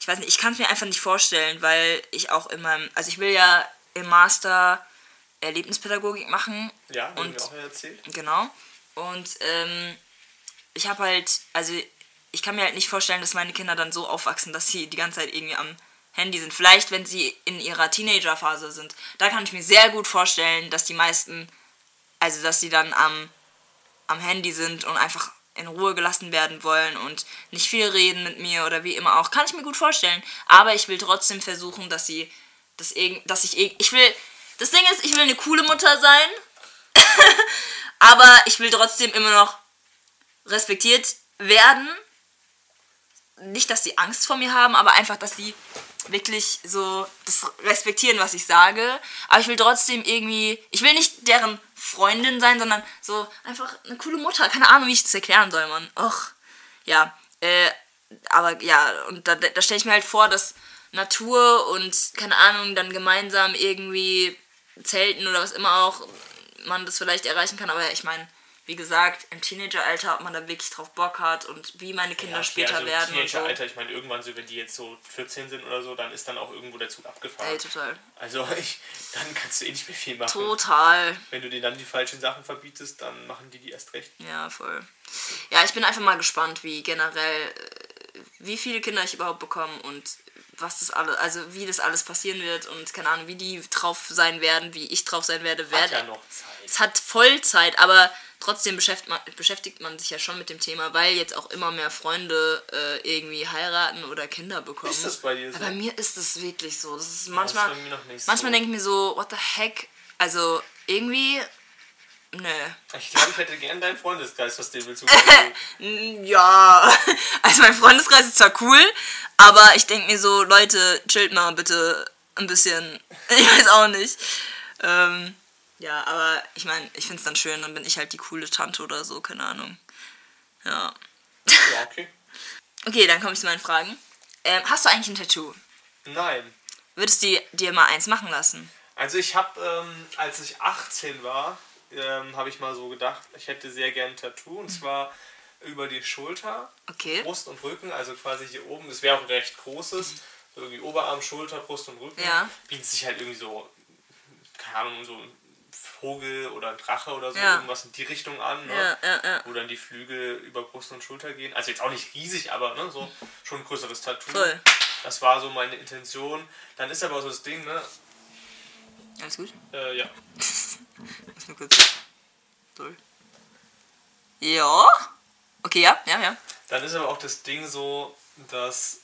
Ich weiß nicht, ich kann es mir einfach nicht vorstellen, weil ich auch in meinem, also ich will ja im Master Erlebnispädagogik machen. Ja, haben und wir auch erzählt. Genau. Und ähm, ich habe halt, also ich kann mir halt nicht vorstellen, dass meine Kinder dann so aufwachsen, dass sie die ganze Zeit irgendwie am Handy sind. Vielleicht, wenn sie in ihrer Teenagerphase sind. Da kann ich mir sehr gut vorstellen, dass die meisten, also dass sie dann am am Handy sind und einfach in Ruhe gelassen werden wollen und nicht viel reden mit mir oder wie immer auch. Kann ich mir gut vorstellen. Aber ich will trotzdem versuchen, dass sie, dass, dass ich, ich will, das Ding ist, ich will eine coole Mutter sein, [LAUGHS] aber ich will trotzdem immer noch respektiert werden. Nicht, dass sie Angst vor mir haben, aber einfach, dass sie wirklich so das respektieren, was ich sage. Aber ich will trotzdem irgendwie, ich will nicht deren Freundin sein, sondern so einfach eine coole Mutter. Keine Ahnung, wie ich das erklären soll, Mann. Och, ja. Äh, aber ja, und da, da stelle ich mir halt vor, dass Natur und, keine Ahnung, dann gemeinsam irgendwie zelten oder was immer auch man das vielleicht erreichen kann. Aber ich meine, wie gesagt, im Teenageralter, ob man da wirklich drauf Bock hat und wie meine Kinder Ja, okay, später also werden so. Teenageralter, ich meine, irgendwann so, wenn die jetzt so 14 sind oder so, dann ist dann auch irgendwo der Zug abgefahren. Ey, total. Also [LAUGHS] ich, dann kannst du eh nicht mehr viel machen. Total. Wenn du denen dann die falschen Sachen verbietest, dann machen die die erst recht. Ja, voll. Ja, ich bin einfach mal gespannt, wie generell, äh, wie viele Kinder ich überhaupt bekomme und was das alles, also wie das alles passieren wird und keine Ahnung, wie die drauf sein werden, wie ich drauf sein werde, Hat werde. ja noch Zeit. Es hat Vollzeit, aber trotzdem beschäftigt man, beschäftigt man sich ja schon mit dem Thema, weil jetzt auch immer mehr Freunde äh, irgendwie heiraten oder Kinder bekommen. Ist das bei dir so? Ja, bei mir ist das wirklich so. Das ist Das manchmal, ist noch nicht manchmal so. denke ich mir so, what the heck? Also irgendwie, nö. Ich glaube, ich hätte gern deinen Freundeskreis, was dem willst [LAUGHS] Ja, [LAUGHS] also mein Freundeskreis ist zwar cool, aber ich denke mir so, Leute, chillt mal bitte ein bisschen. [LAUGHS] Ich weiß auch nicht. Ähm, ja, aber ich meine, ich finde es dann schön, dann bin ich halt die coole Tante oder so, keine Ahnung. Ja. Ja, okay. [LAUGHS] Okay, dann komme ich zu meinen Fragen. Ähm, hast du eigentlich ein Tattoo? Nein. Würdest du dir mal eins machen lassen? Also ich habe, ähm, als ich 18 war, ähm, habe ich mal so gedacht, ich hätte sehr gern ein Tattoo. Mhm. Und zwar über die Schulter, Okay. Brust und Rücken, also quasi hier oben. Das wäre auch ein recht großes. So irgendwie Oberarm, Schulter, Brust und Rücken. Ja. Bietet sich halt irgendwie so, keine Ahnung, so Vogel oder ein Drache oder so, Ja. irgendwas in die Richtung an. Ne? Ja, ja. Wo dann die Flügel über Brust und Schulter gehen. Also jetzt auch nicht riesig, aber ne, so schon ein größeres Tattoo. Voll. Das war so meine Intention. Dann ist aber so das Ding, ne? Alles gut? Äh, ja. [LAUGHS] Muss nur kurz. Toll. Ja. Okay, ja, ja, ja. Dann ist aber auch das Ding so, dass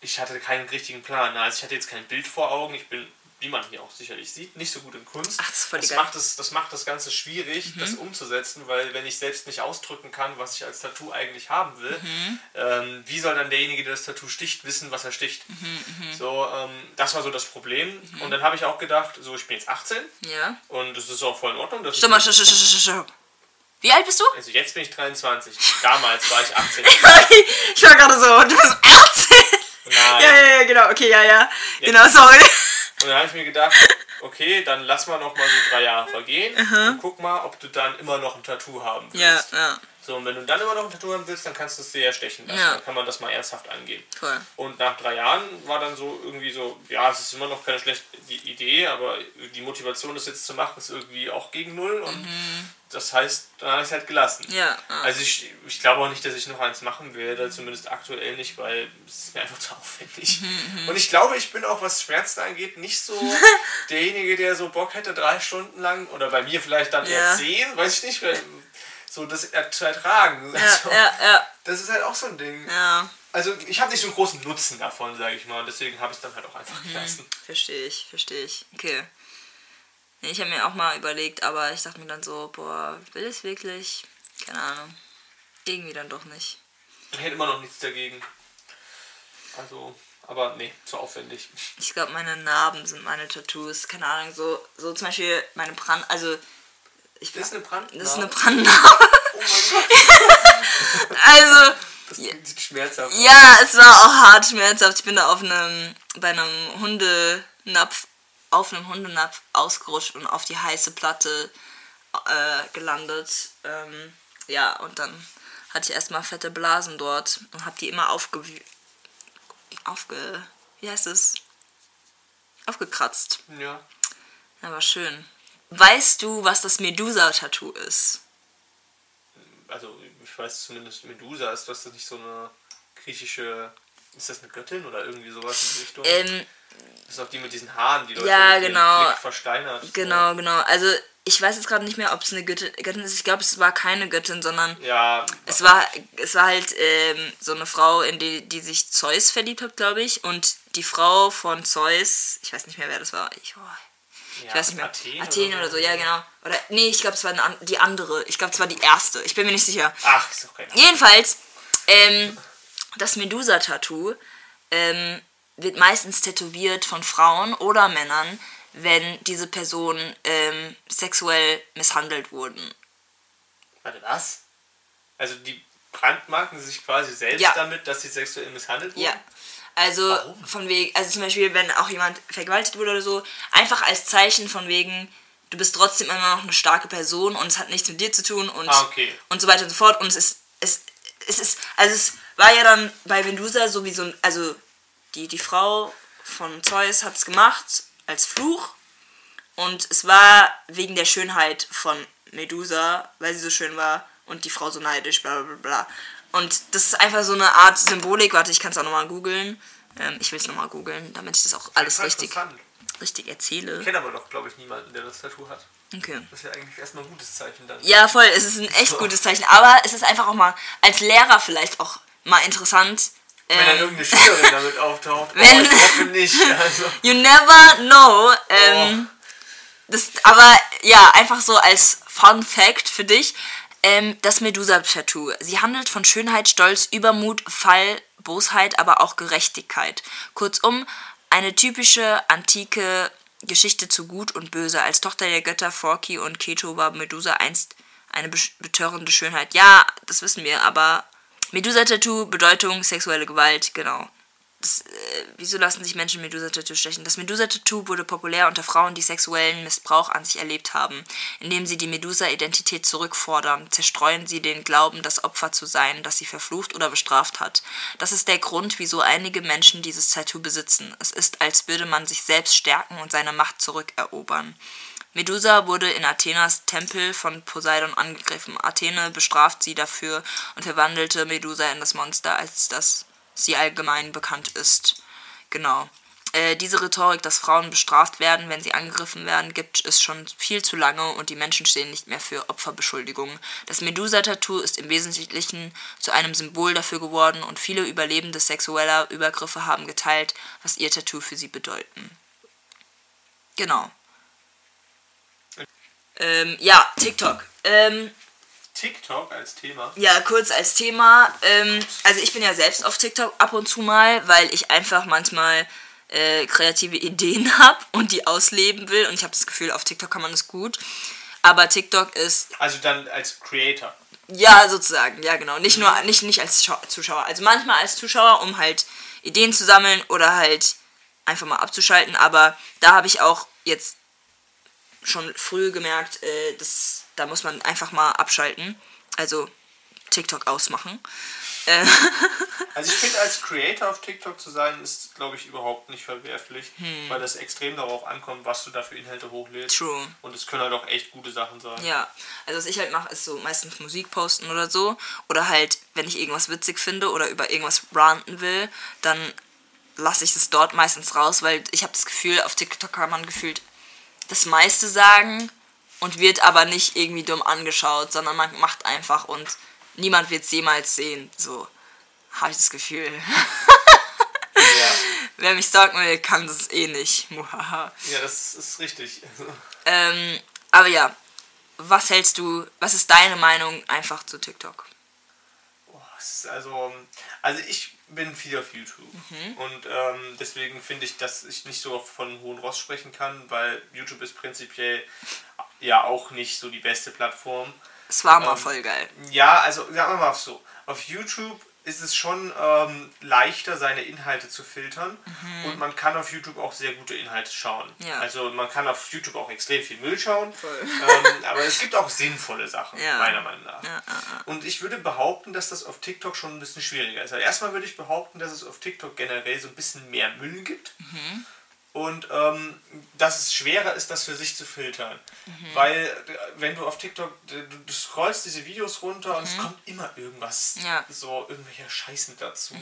ich hatte keinen richtigen Plan. ne? Also ich hatte jetzt kein Bild vor Augen. Ich bin, wie man hier auch sicherlich sieht, nicht so gut in Kunst. Ach, das das. Mhm. macht das, das macht das Ganze schwierig, das umzusetzen, weil wenn ich selbst nicht ausdrücken kann, was ich als Tattoo eigentlich haben will, Mhm. ähm, wie soll dann derjenige, der das Tattoo sticht, wissen, was er sticht? Mhm, So, ähm, das war so das Problem. Und dann habe ich auch gedacht, so ich bin jetzt 18 Ja. und das ist auch voll in Ordnung. Das Stopp mal, ist, stopp, stopp, stopp, stopp. Wie alt bist du? also jetzt bin ich 23. Damals war ich 18. [LAUGHS] Ich war gerade so, du bist 18. Nein. Ja, ja, ja, genau, okay, ja, ja. Genau, sorry. Und dann habe ich mir gedacht, okay, dann lass mal noch mal so drei Jahre vergehen und guck mal, ob du dann immer noch ein Tattoo haben Ja, willst. ja, So, und wenn du dann immer noch ein Tattoo haben willst, dann kannst du es dir ja stechen lassen. Ja. Dann kann man das mal ernsthaft angehen. voll. Und nach drei Jahren war dann so irgendwie so, ja, es ist immer noch keine schlechte Idee, aber die Motivation, das jetzt zu machen, ist irgendwie auch gegen null. Und das heißt, dann habe ich es halt gelassen. Mhm. Ja, ja. Also ich, ich glaube auch nicht, dass ich noch eins machen werde, zumindest aktuell nicht, weil es ist mir einfach zu aufwendig. Mhm, Und ich glaube, ich bin auch, was Schmerzen angeht, nicht so [LAUGHS] derjenige, der so Bock hätte, drei Stunden lang, oder bei mir vielleicht dann eher Ja. zehn, weiß ich nicht, weil, so das er- zu ertragen. Ja, Also, ja, ja, Das ist halt auch so ein Ding. ja. Also ich habe nicht so einen großen Nutzen davon, sage ich mal, deswegen habe ich es dann halt auch einfach Mhm. gelassen. Verstehe ich, verstehe ich. Okay. Nee, ich habe mir auch mal überlegt, aber ich dachte mir dann so, boah, will ich wirklich? Keine Ahnung. Irgendwie dann doch nicht. Ich hätte immer noch nichts dagegen. Also, aber nee, zu aufwendig. Ich glaube, meine Narben sind meine Tattoos. Keine Ahnung, so, so zum Beispiel meine Brand... Also, ich Das ist eine Brandnarbe? Das ist eine Brandnarbe. Oh mein Gott, [LAUGHS] Also, das klingt schmerzhaft. ja, es war auch hart schmerzhaft. Ich bin da auf einem, bei einem Hundenapf, auf einem Hundenapf ausgerutscht und auf die heiße Platte äh, gelandet. Ähm, ja, und dann hatte ich erstmal fette Blasen dort und habe die immer aufge... aufge... wie heißt es? Aufgekratzt. Ja. Ja, war schön. Weißt du, was das Medusa-Tattoo ist? Also ich weiß zumindest Medusa ist, das nicht so eine griechische Ist das eine Göttin oder irgendwie sowas in die Richtung? Ähm, das ist auch die mit diesen Haaren, die Leute Ja, genau. Blick versteinert. genau, genau. Also ich weiß jetzt gerade nicht mehr, ob es eine Göttin, Göttin ist. Ich glaube, es war keine Göttin, sondern Ja, es war, es war halt ähm, so eine Frau, in die, die sich Zeus verliebt hat, glaube ich. Und die Frau von Zeus, ich weiß nicht mehr, wer das war. Ich, oh, ich weiß nicht mehr. Athen, Athen oder so, ja, genau. Oder, nee, ich glaube, es war die andere. Ich glaube, es war die erste. Ich bin mir nicht sicher. Ach, ist doch kein Jedenfalls, ähm, das Medusa-Tattoo ähm, wird meistens tätowiert von Frauen oder Männern, wenn diese Personen ähm, sexuell misshandelt wurden. Warte, was? Also die brandmarken sich quasi selbst Ja. damit, dass sie sexuell misshandelt wurden? Ja. Also Warum? von wegen, also zum Beispiel, wenn auch jemand vergewaltigt wurde oder so, einfach als Zeichen von wegen, du bist trotzdem immer noch eine starke Person und es hat nichts mit dir zu tun und, Ah, okay. und so weiter und so fort. Und es ist, es, es ist, also es war ja dann bei Medusa so wie so ein, also die, die Frau von Zeus hat es gemacht als Fluch und es war wegen der Schönheit von Medusa, weil sie so schön war und die Frau so neidisch, bla bla bla. Und das ist einfach so eine Art Symbolik. Warte, ich kann es auch nochmal googeln. Ähm, ich will es nochmal googeln, damit ich das auch alles Voll richtig, richtig erzähle. Ich kenne aber doch, glaube ich, niemanden, der das Tattoo hat. Okay. Das ist ja eigentlich erstmal ein gutes Zeichen dann. Ja, voll, es ist ein echt gutes Zeichen. Aber es ist einfach auch mal als Lehrer vielleicht auch mal interessant. Wenn dann Ähm, irgendeine Schülerin damit [LAUGHS] auftaucht. Wenn- oh, nicht. [LAUGHS] Also, You never know. Ähm, das, aber ja, einfach so als Fun Fact für dich. Ähm, das Medusa-Tattoo. Sie handelt von Schönheit, Stolz, Übermut, Fall, Bosheit, aber auch Gerechtigkeit. Kurzum, eine typische antike Geschichte zu Gut und Böse. Als Tochter der Götter Forki und Keto war Medusa einst eine betörende Schönheit. Ja, das wissen wir, aber Medusa-Tattoo, Bedeutung, sexuelle Gewalt, genau. Das, äh, wieso lassen sich Menschen Medusa-Tattoo stechen? Das Medusa-Tattoo wurde populär unter Frauen, die sexuellen Missbrauch an sich erlebt haben. Indem sie die Medusa-Identität zurückfordern, zerstreuen sie den Glauben, das Opfer zu sein, das sie verflucht oder bestraft hat. Das ist der Grund, wieso einige Menschen dieses Tattoo besitzen. Es ist, als würde man sich selbst stärken und seine Macht zurückerobern. Medusa wurde in Athenas Tempel von Poseidon angegriffen. Athene bestraft sie dafür und verwandelte Medusa in das Monster, als das sie allgemein bekannt ist. Genau. Äh, diese Rhetorik, dass Frauen bestraft werden, wenn sie angegriffen werden, gibt es schon viel zu lange und die Menschen stehen nicht mehr für Opferbeschuldigungen. Das Medusa-Tattoo ist im Wesentlichen zu einem Symbol dafür geworden und viele Überlebende sexueller Übergriffe haben geteilt, was ihr Tattoo für sie bedeuten. Genau. Ähm, ja, TikTok. Ähm, TikTok als Thema. ja, kurz als Thema. Ähm, also ich bin ja selbst auf TikTok ab und zu mal, weil ich einfach manchmal äh, kreative Ideen [LAUGHS] habe und die ausleben will. Und ich habe das Gefühl, auf TikTok kann man das gut. Aber TikTok ist, Also dann als Creator. ja, sozusagen, ja genau. Nicht nur, nicht, nicht als Schau- Zuschauer. Also manchmal als Zuschauer, um halt Ideen zu sammeln oder halt einfach mal abzuschalten. Aber da habe ich auch jetzt schon früh gemerkt, äh, dass, da muss man einfach mal abschalten. Also TikTok ausmachen. Äh, [LAUGHS] Also ich finde, als Creator auf TikTok zu sein, ist, glaube ich, überhaupt nicht verwerflich, Hm. weil das extrem darauf ankommt, was du da für Inhalte hochlädst. True. Und es können halt auch echt gute Sachen sein. Ja, also was ich halt mache, ist so meistens Musik posten oder so. Oder halt, wenn ich irgendwas witzig finde oder über irgendwas ranten will, dann lasse ich es dort meistens raus, weil ich habe das Gefühl, auf TikTok kann man gefühlt das meiste sagen und wird aber nicht irgendwie dumm angeschaut, sondern man macht einfach und niemand wird es jemals sehen. So habe ich das Gefühl. Ja, [LAUGHS] Wer mich stalken will, kann das eh nicht. [LAUGHS] Ja das ist richtig. Ähm, aber ja, was hältst du, was ist deine Meinung einfach zu TikTok? Ist also, also ich bin viel auf YouTube und ähm, deswegen finde ich, dass ich nicht so von hohen Ross sprechen kann, weil YouTube ist prinzipiell ja auch nicht so die beste Plattform. Es war mal Ähm, voll geil. Ja, also sagen wir mal so, auf YouTube ist es schon ähm, leichter, seine Inhalte zu filtern und man kann auf YouTube auch sehr gute Inhalte schauen. Mhm. Ja. Also man kann auf YouTube auch extrem viel Müll schauen, ähm, [LAUGHS] aber es gibt auch sinnvolle Sachen, Ja. meiner Meinung nach. Ja, ja, Und ich würde behaupten, dass das auf TikTok schon ein bisschen schwieriger ist. Also erstmal würde ich behaupten, dass es auf TikTok generell so ein bisschen mehr Müll gibt. Mhm. Und ähm, dass es schwerer ist, das für sich zu filtern. Weil äh, wenn du auf TikTok, du, scrollst diese Videos runter und es kommt immer irgendwas, Ja. so irgendwelche Scheißen dazu.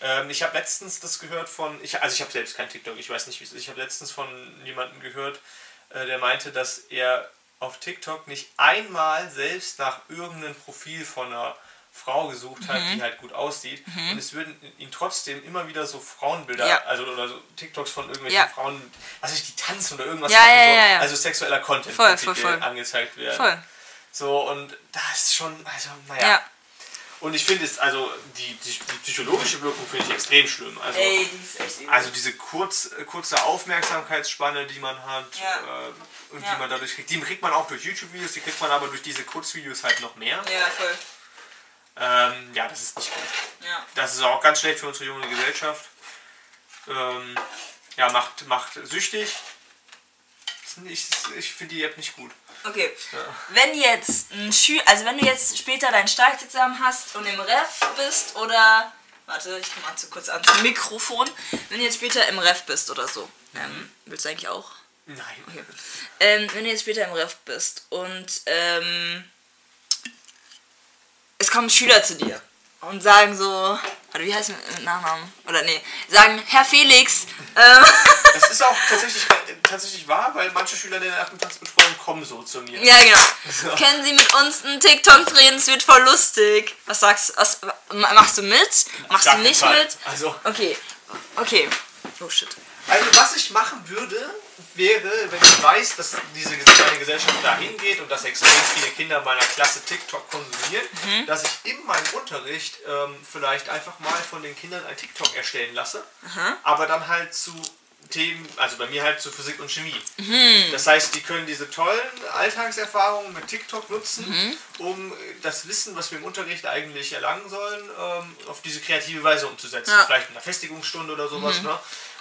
Ähm, ich habe letztens das gehört von, ich, also ich habe selbst kein TikTok, ich weiß nicht, wie es ist. Ich habe letztens von jemandem gehört, äh, der meinte, dass er auf TikTok nicht einmal selbst nach irgendeinem Profil von einer Frau gesucht hat, Mhm. die halt gut aussieht. Und es würden ihn trotzdem immer wieder so Frauenbilder, Ja. also oder so TikToks von irgendwelchen Ja. Frauen, ich, die tanzen oder irgendwas Ja, machen, ja, so, ja, ja. also sexueller Content Voll, voll, voll. angezeigt werden. Voll. So, und das ist schon, also, naja. Ja. Und ich finde es, also die, die, die psychologische Wirkung finde ich extrem schlimm. Also, Ey, die also diese kurz, äh, kurze Aufmerksamkeitsspanne, die man hat Ja. äh, und Ja. die man dadurch kriegt, die kriegt man auch durch YouTube-Videos, die kriegt man aber durch diese Kurzvideos halt noch mehr. ja, voll. Ähm, ja, das ist nicht gut. Ja. Das ist auch ganz schlecht für unsere junge Gesellschaft. Ähm, ja, macht, macht süchtig. Ich, ich finde die App nicht gut. Okay. Wenn jetzt ein Schü also wenn du jetzt später dein Staatsexamen hast und im Ref bist oder warte, ich komme mal zu kurz an zum Mikrofon. Wenn du jetzt später im Ref bist oder so. Ähm, willst du eigentlich auch? Nein. Ähm, wenn du jetzt später im Ref bist und ähm, es kommen Schüler zu dir und sagen so, warte, wie heißt mit Nachnamen? Oder nee, sagen, Herr Felix, ähm, [LAUGHS] Das ist auch tatsächlich, tatsächlich wahr, weil manche Schüler der Nachmittagsbetreuung kommen so zu mir. ja genau, So. können Sie mit uns einen TikTok drehen, es wird voll lustig. Was sagst du, was, machst du mit? Machst Gar du nicht mit? Also, Okay, okay. Oh shit. also, was ich machen würde, wäre, wenn ich weiß, dass diese meine Gesellschaft dahin geht und dass extrem viele Kinder meiner Klasse TikTok konsumieren, Mhm. dass ich in meinem Unterricht ähm, vielleicht einfach mal von den Kindern ein TikTok erstellen lasse, aber dann halt zu Themen, also bei mir halt zu Physik und Chemie. Mhm. Das heißt, die können diese tollen Alltagserfahrungen mit TikTok nutzen, Mhm. um das Wissen, was wir im Unterricht eigentlich erlangen sollen, ähm, auf diese kreative Weise umzusetzen. Ja. Mhm. Vielleicht in einer Festigungsstunde oder sowas. Ne?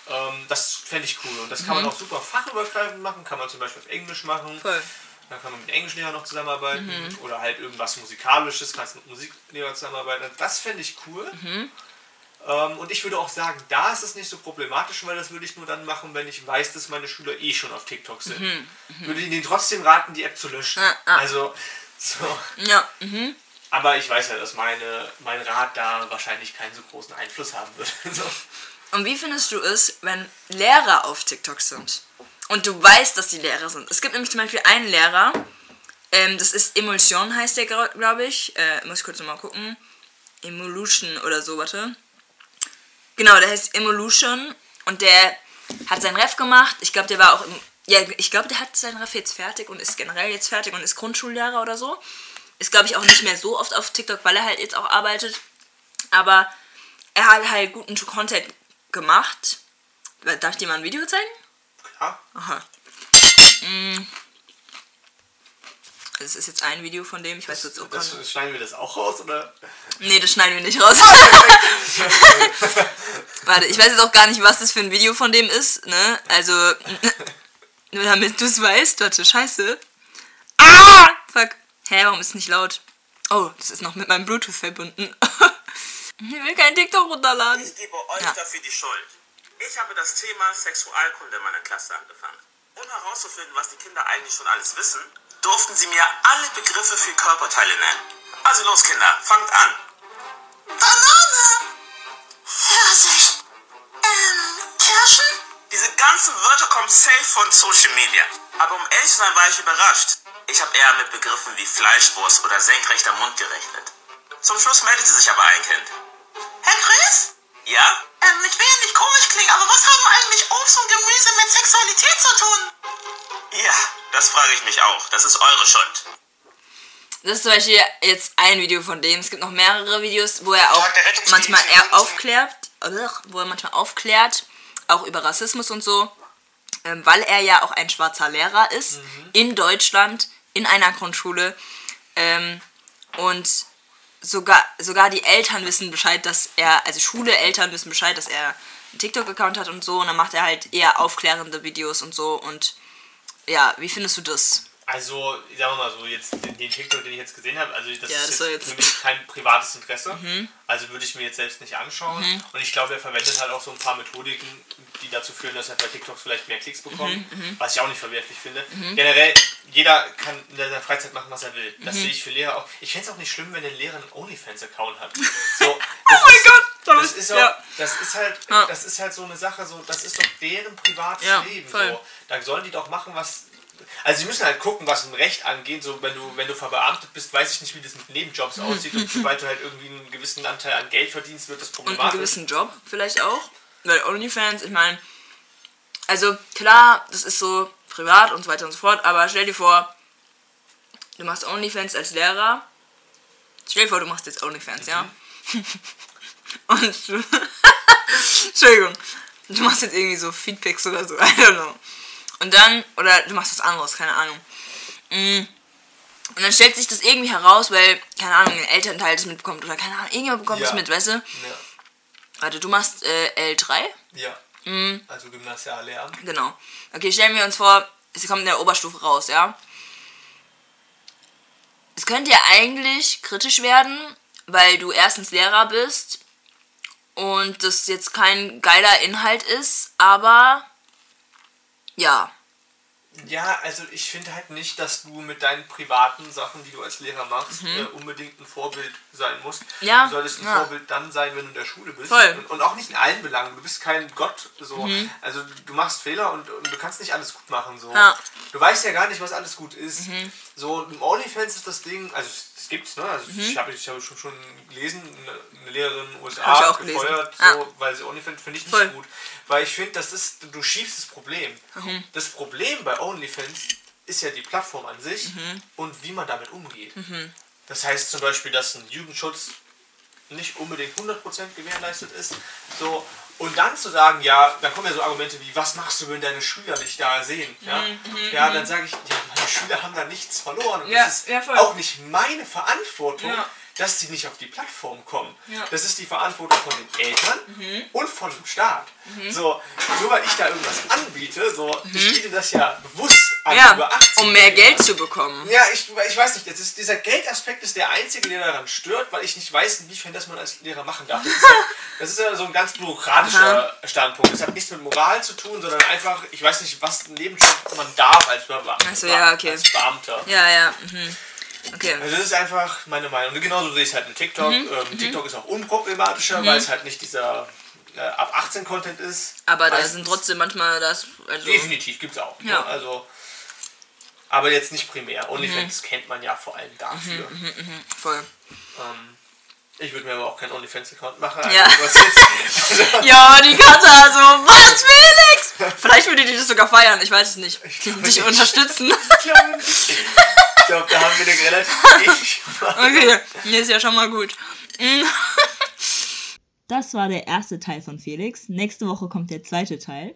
Ähm, das fände ich cool. Und das kann man auch super fachübergreifend machen. Kann man zum Beispiel auf Englisch machen. Voll. Dann kann man mit Englischlehrer noch zusammenarbeiten. Mhm. Oder halt irgendwas Musikalisches, kannst mit Musiklehrer zusammenarbeiten. Das fände ich cool. Mhm. Ähm, und ich würde auch sagen, da ist es nicht so problematisch, weil das würde ich nur dann machen, wenn ich weiß, dass meine Schüler eh schon auf TikTok sind. Würde ich ihnen trotzdem raten, die App zu löschen. Mhm. Ja, ja. Also, so. Ja, mhm. Aber ich weiß ja, dass meine, mein Rat da wahrscheinlich keinen so großen Einfluss haben wird. [LAUGHS] so. Und wie findest du es, wenn Lehrer auf TikTok sind? Und du weißt, dass die Lehrer sind. Es gibt nämlich zum Beispiel einen Lehrer, ähm, das ist Emulsion, heißt der, glaube ich. Äh, muss ich kurz nochmal gucken. Emolution oder so, warte. Genau, der heißt Emolution und der hat sein Ref gemacht. Ich glaube, der war auch im. Ja, ich glaube, der hat sein Ref jetzt fertig und ist generell jetzt fertig und ist Grundschullehrer oder so. Ist, glaube ich, auch nicht mehr so oft auf TikTok, weil er halt jetzt auch arbeitet. Aber er hat halt guten Content gemacht. Darf ich dir mal ein Video zeigen? Klar. Aha. Mm. Das ist jetzt ein Video von dem, ich weiß jetzt auch gar nicht. Schneiden wir das auch raus, oder? Nee, das schneiden wir nicht raus. [LAUGHS] Warte, ich weiß jetzt auch gar nicht, was das für ein Video von dem ist, ne? Also, [LAUGHS] nur damit du es weißt. Warte, scheiße. Ah! Fuck. Hä, warum ist es nicht laut? Oh, das ist noch mit meinem Bluetooth verbunden. [LAUGHS] ich will kein TikTok runterladen. Ich gebe euch Ja. dafür die Schuld. Ich habe das Thema Sexualkunde in meiner Klasse angefangen. Um herauszufinden, was die Kinder eigentlich schon alles wissen, durften sie mir alle Begriffe für Körperteile nennen. Also los, Kinder, fangt an. Banane! Pfirsich! Ähm, Kirschen? Diese ganzen Wörter kommen safe von Social Media. Aber um ehrlich zu sein, war ich überrascht. Ich habe eher mit Begriffen wie Fleischwurst oder senkrechter Mund gerechnet. Zum Schluss meldete sich aber ein Kind. Herr Chris? Ja? Ähm, ich will ja nicht komisch klingen, aber was haben eigentlich Obst und Gemüse mit Sexualität zu tun? Ja, das frage ich mich auch. Das ist eure Schuld. Das ist zum Beispiel jetzt ein Video von dem. Es gibt noch mehrere Videos, wo er auch manchmal er aufklärt, wo er manchmal aufklärt, auch über Rassismus und so, ähm, weil er ja auch ein schwarzer Lehrer ist in Deutschland in einer Grundschule ähm, und sogar sogar die Eltern wissen Bescheid, dass er also Schule Eltern wissen Bescheid, dass er einen TikTok-Account hat und so und dann macht er halt eher aufklärende Videos und so und ja, wie findest du das? Also, sagen wir mal so, jetzt den, den TikTok, den ich jetzt gesehen habe, also das Ja, ist das jetzt jetzt- für mich kein privates Interesse. Also würde ich mir jetzt selbst nicht anschauen. Und ich glaube, er verwendet halt auch so ein paar Methodiken, die dazu führen, dass er bei TikToks vielleicht mehr Klicks bekommt, was ich auch nicht verwerflich finde. Generell, jeder kann in seiner Freizeit machen, was er will. Das sehe ich für Lehrer auch. Ich fände es auch nicht schlimm, wenn der Lehrer einen OnlyFans-Account hat. [LAUGHS] So, Oh mein ist- Gott, das ist, auch, ja. das ist halt, das ist halt so eine Sache, so, das ist doch deren privates Ja, Leben. voll. So. Da sollen die doch machen, was. Also sie müssen halt gucken, was ein Recht angeht. So, wenn du, wenn du verbeamtet bist, weiß ich nicht, wie das mit Nebenjobs aussieht. Und [LAUGHS] sobald du halt irgendwie einen gewissen Anteil an Geld verdienst, wird das Und einen problematisch. gewissen Job vielleicht auch. Weil OnlyFans, ich meine, also klar, das ist so privat und so weiter und so fort, aber stell dir vor, du machst OnlyFans als Lehrer. Stell dir vor, du machst jetzt OnlyFans, ja? [LAUGHS] Und du, [LAUGHS] Entschuldigung, du machst jetzt irgendwie so Feedpicks oder so, I don't know. Und dann, oder du machst was anderes, keine Ahnung. Mm. Und dann stellt sich das irgendwie heraus, weil, keine Ahnung, ein Elternteil das mitbekommt oder keine Ahnung, irgendjemand bekommt das Ja. mit, weißt du? Ja. Warte, du machst äh, L3? ja. Mhm. Also Gymnasiallehramt. Genau. Okay, stellen wir uns vor, es kommt in der Oberstufe raus, ja? Es könnte ja eigentlich kritisch werden, weil du erstens Lehrer bist und das jetzt kein geiler Inhalt ist, aber ja. Ja, also ich finde halt nicht, dass du mit deinen privaten Sachen, die du als Lehrer machst, äh, unbedingt ein Vorbild sein musst. Mhm. Ja, Du solltest ein ja. Vorbild dann sein, wenn du in der Schule bist. Voll. Und, und auch nicht in allen Belangen. Du bist kein Gott. So. Mhm. Also du machst Fehler und, und du kannst nicht alles gut machen. So. Ja. Mhm. Du weißt ja gar nicht, was alles gut ist. So, und im OnlyFans ist das Ding, also es, es gibt's, ne? Also ich habe ich hab schon, schon gelesen, eine, Lehrerin in den Mhm. USA gefeuert, so, weil sie OnlyFans finde ich nicht Voll. gut. Weil ich finde, das ist, du schiebst das Problem. Mhm. Das Problem bei OnlyFans ist ja die Plattform an sich Mhm. und wie man damit umgeht. Das heißt zum Beispiel, dass ein Jugendschutz nicht unbedingt 100% gewährleistet ist. So, und dann zu sagen, ja, dann kommen ja so Argumente wie, was machst du, wenn deine Schüler dich da sehen? Ja, ja dann sage ich, ja, meine Schüler haben da nichts verloren. Und Mhm, Ja, das ist ja, auch nicht meine Verantwortung. Dass sie nicht auf die Plattform kommen. Ja. Mhm. Das ist die Verantwortung von den Eltern und von dem Staat. So, nur weil ich da irgendwas anbiete, so, ich biete das ja bewusst an Mhm. Ja, über 18 um mehr Geld zu bekommen. ja, ich, ich weiß nicht, ist, dieser Geldaspekt ist der einzige, der daran stört, weil ich nicht weiß, inwiefern das man als Lehrer machen darf. Das ist, [LAUGHS] das ist ja so ein ganz bürokratischer Standpunkt. Das hat nichts mit Moral zu tun, sondern einfach, ich weiß nicht, was ein Nebenjob man darf als, Be so, ja, okay. als Beamter. Ja, ja. Mhm. Okay. Also das ist einfach meine Meinung. Und genauso sehe ich es halt mit TikTok. Mhm, Ähm, TikTok ist auch unproblematischer, weil es halt nicht dieser äh, ab 18 Content ist. Aber da sind trotzdem manchmal das. Also, Definitiv gibt es auch. Ja. Ne? Also, aber jetzt nicht primär. OnlyFans kennt man ja vor allem dafür. voll. Ähm, ich würde mir aber auch keinen OnlyFans-Account machen. Ja. Also, [LAUGHS] also, Ja, die Katha, so, was, Felix? Vielleicht würde die das sogar feiern, ich weiß es nicht. glaube Dich nicht. unterstützen. [LAUGHS] ich glaube, ich glaube, da haben wir eine relativ. Okay, nee, ist ja schon mal gut. Mm. Das war der erste Teil von Felix. Nächste Woche kommt der zweite Teil.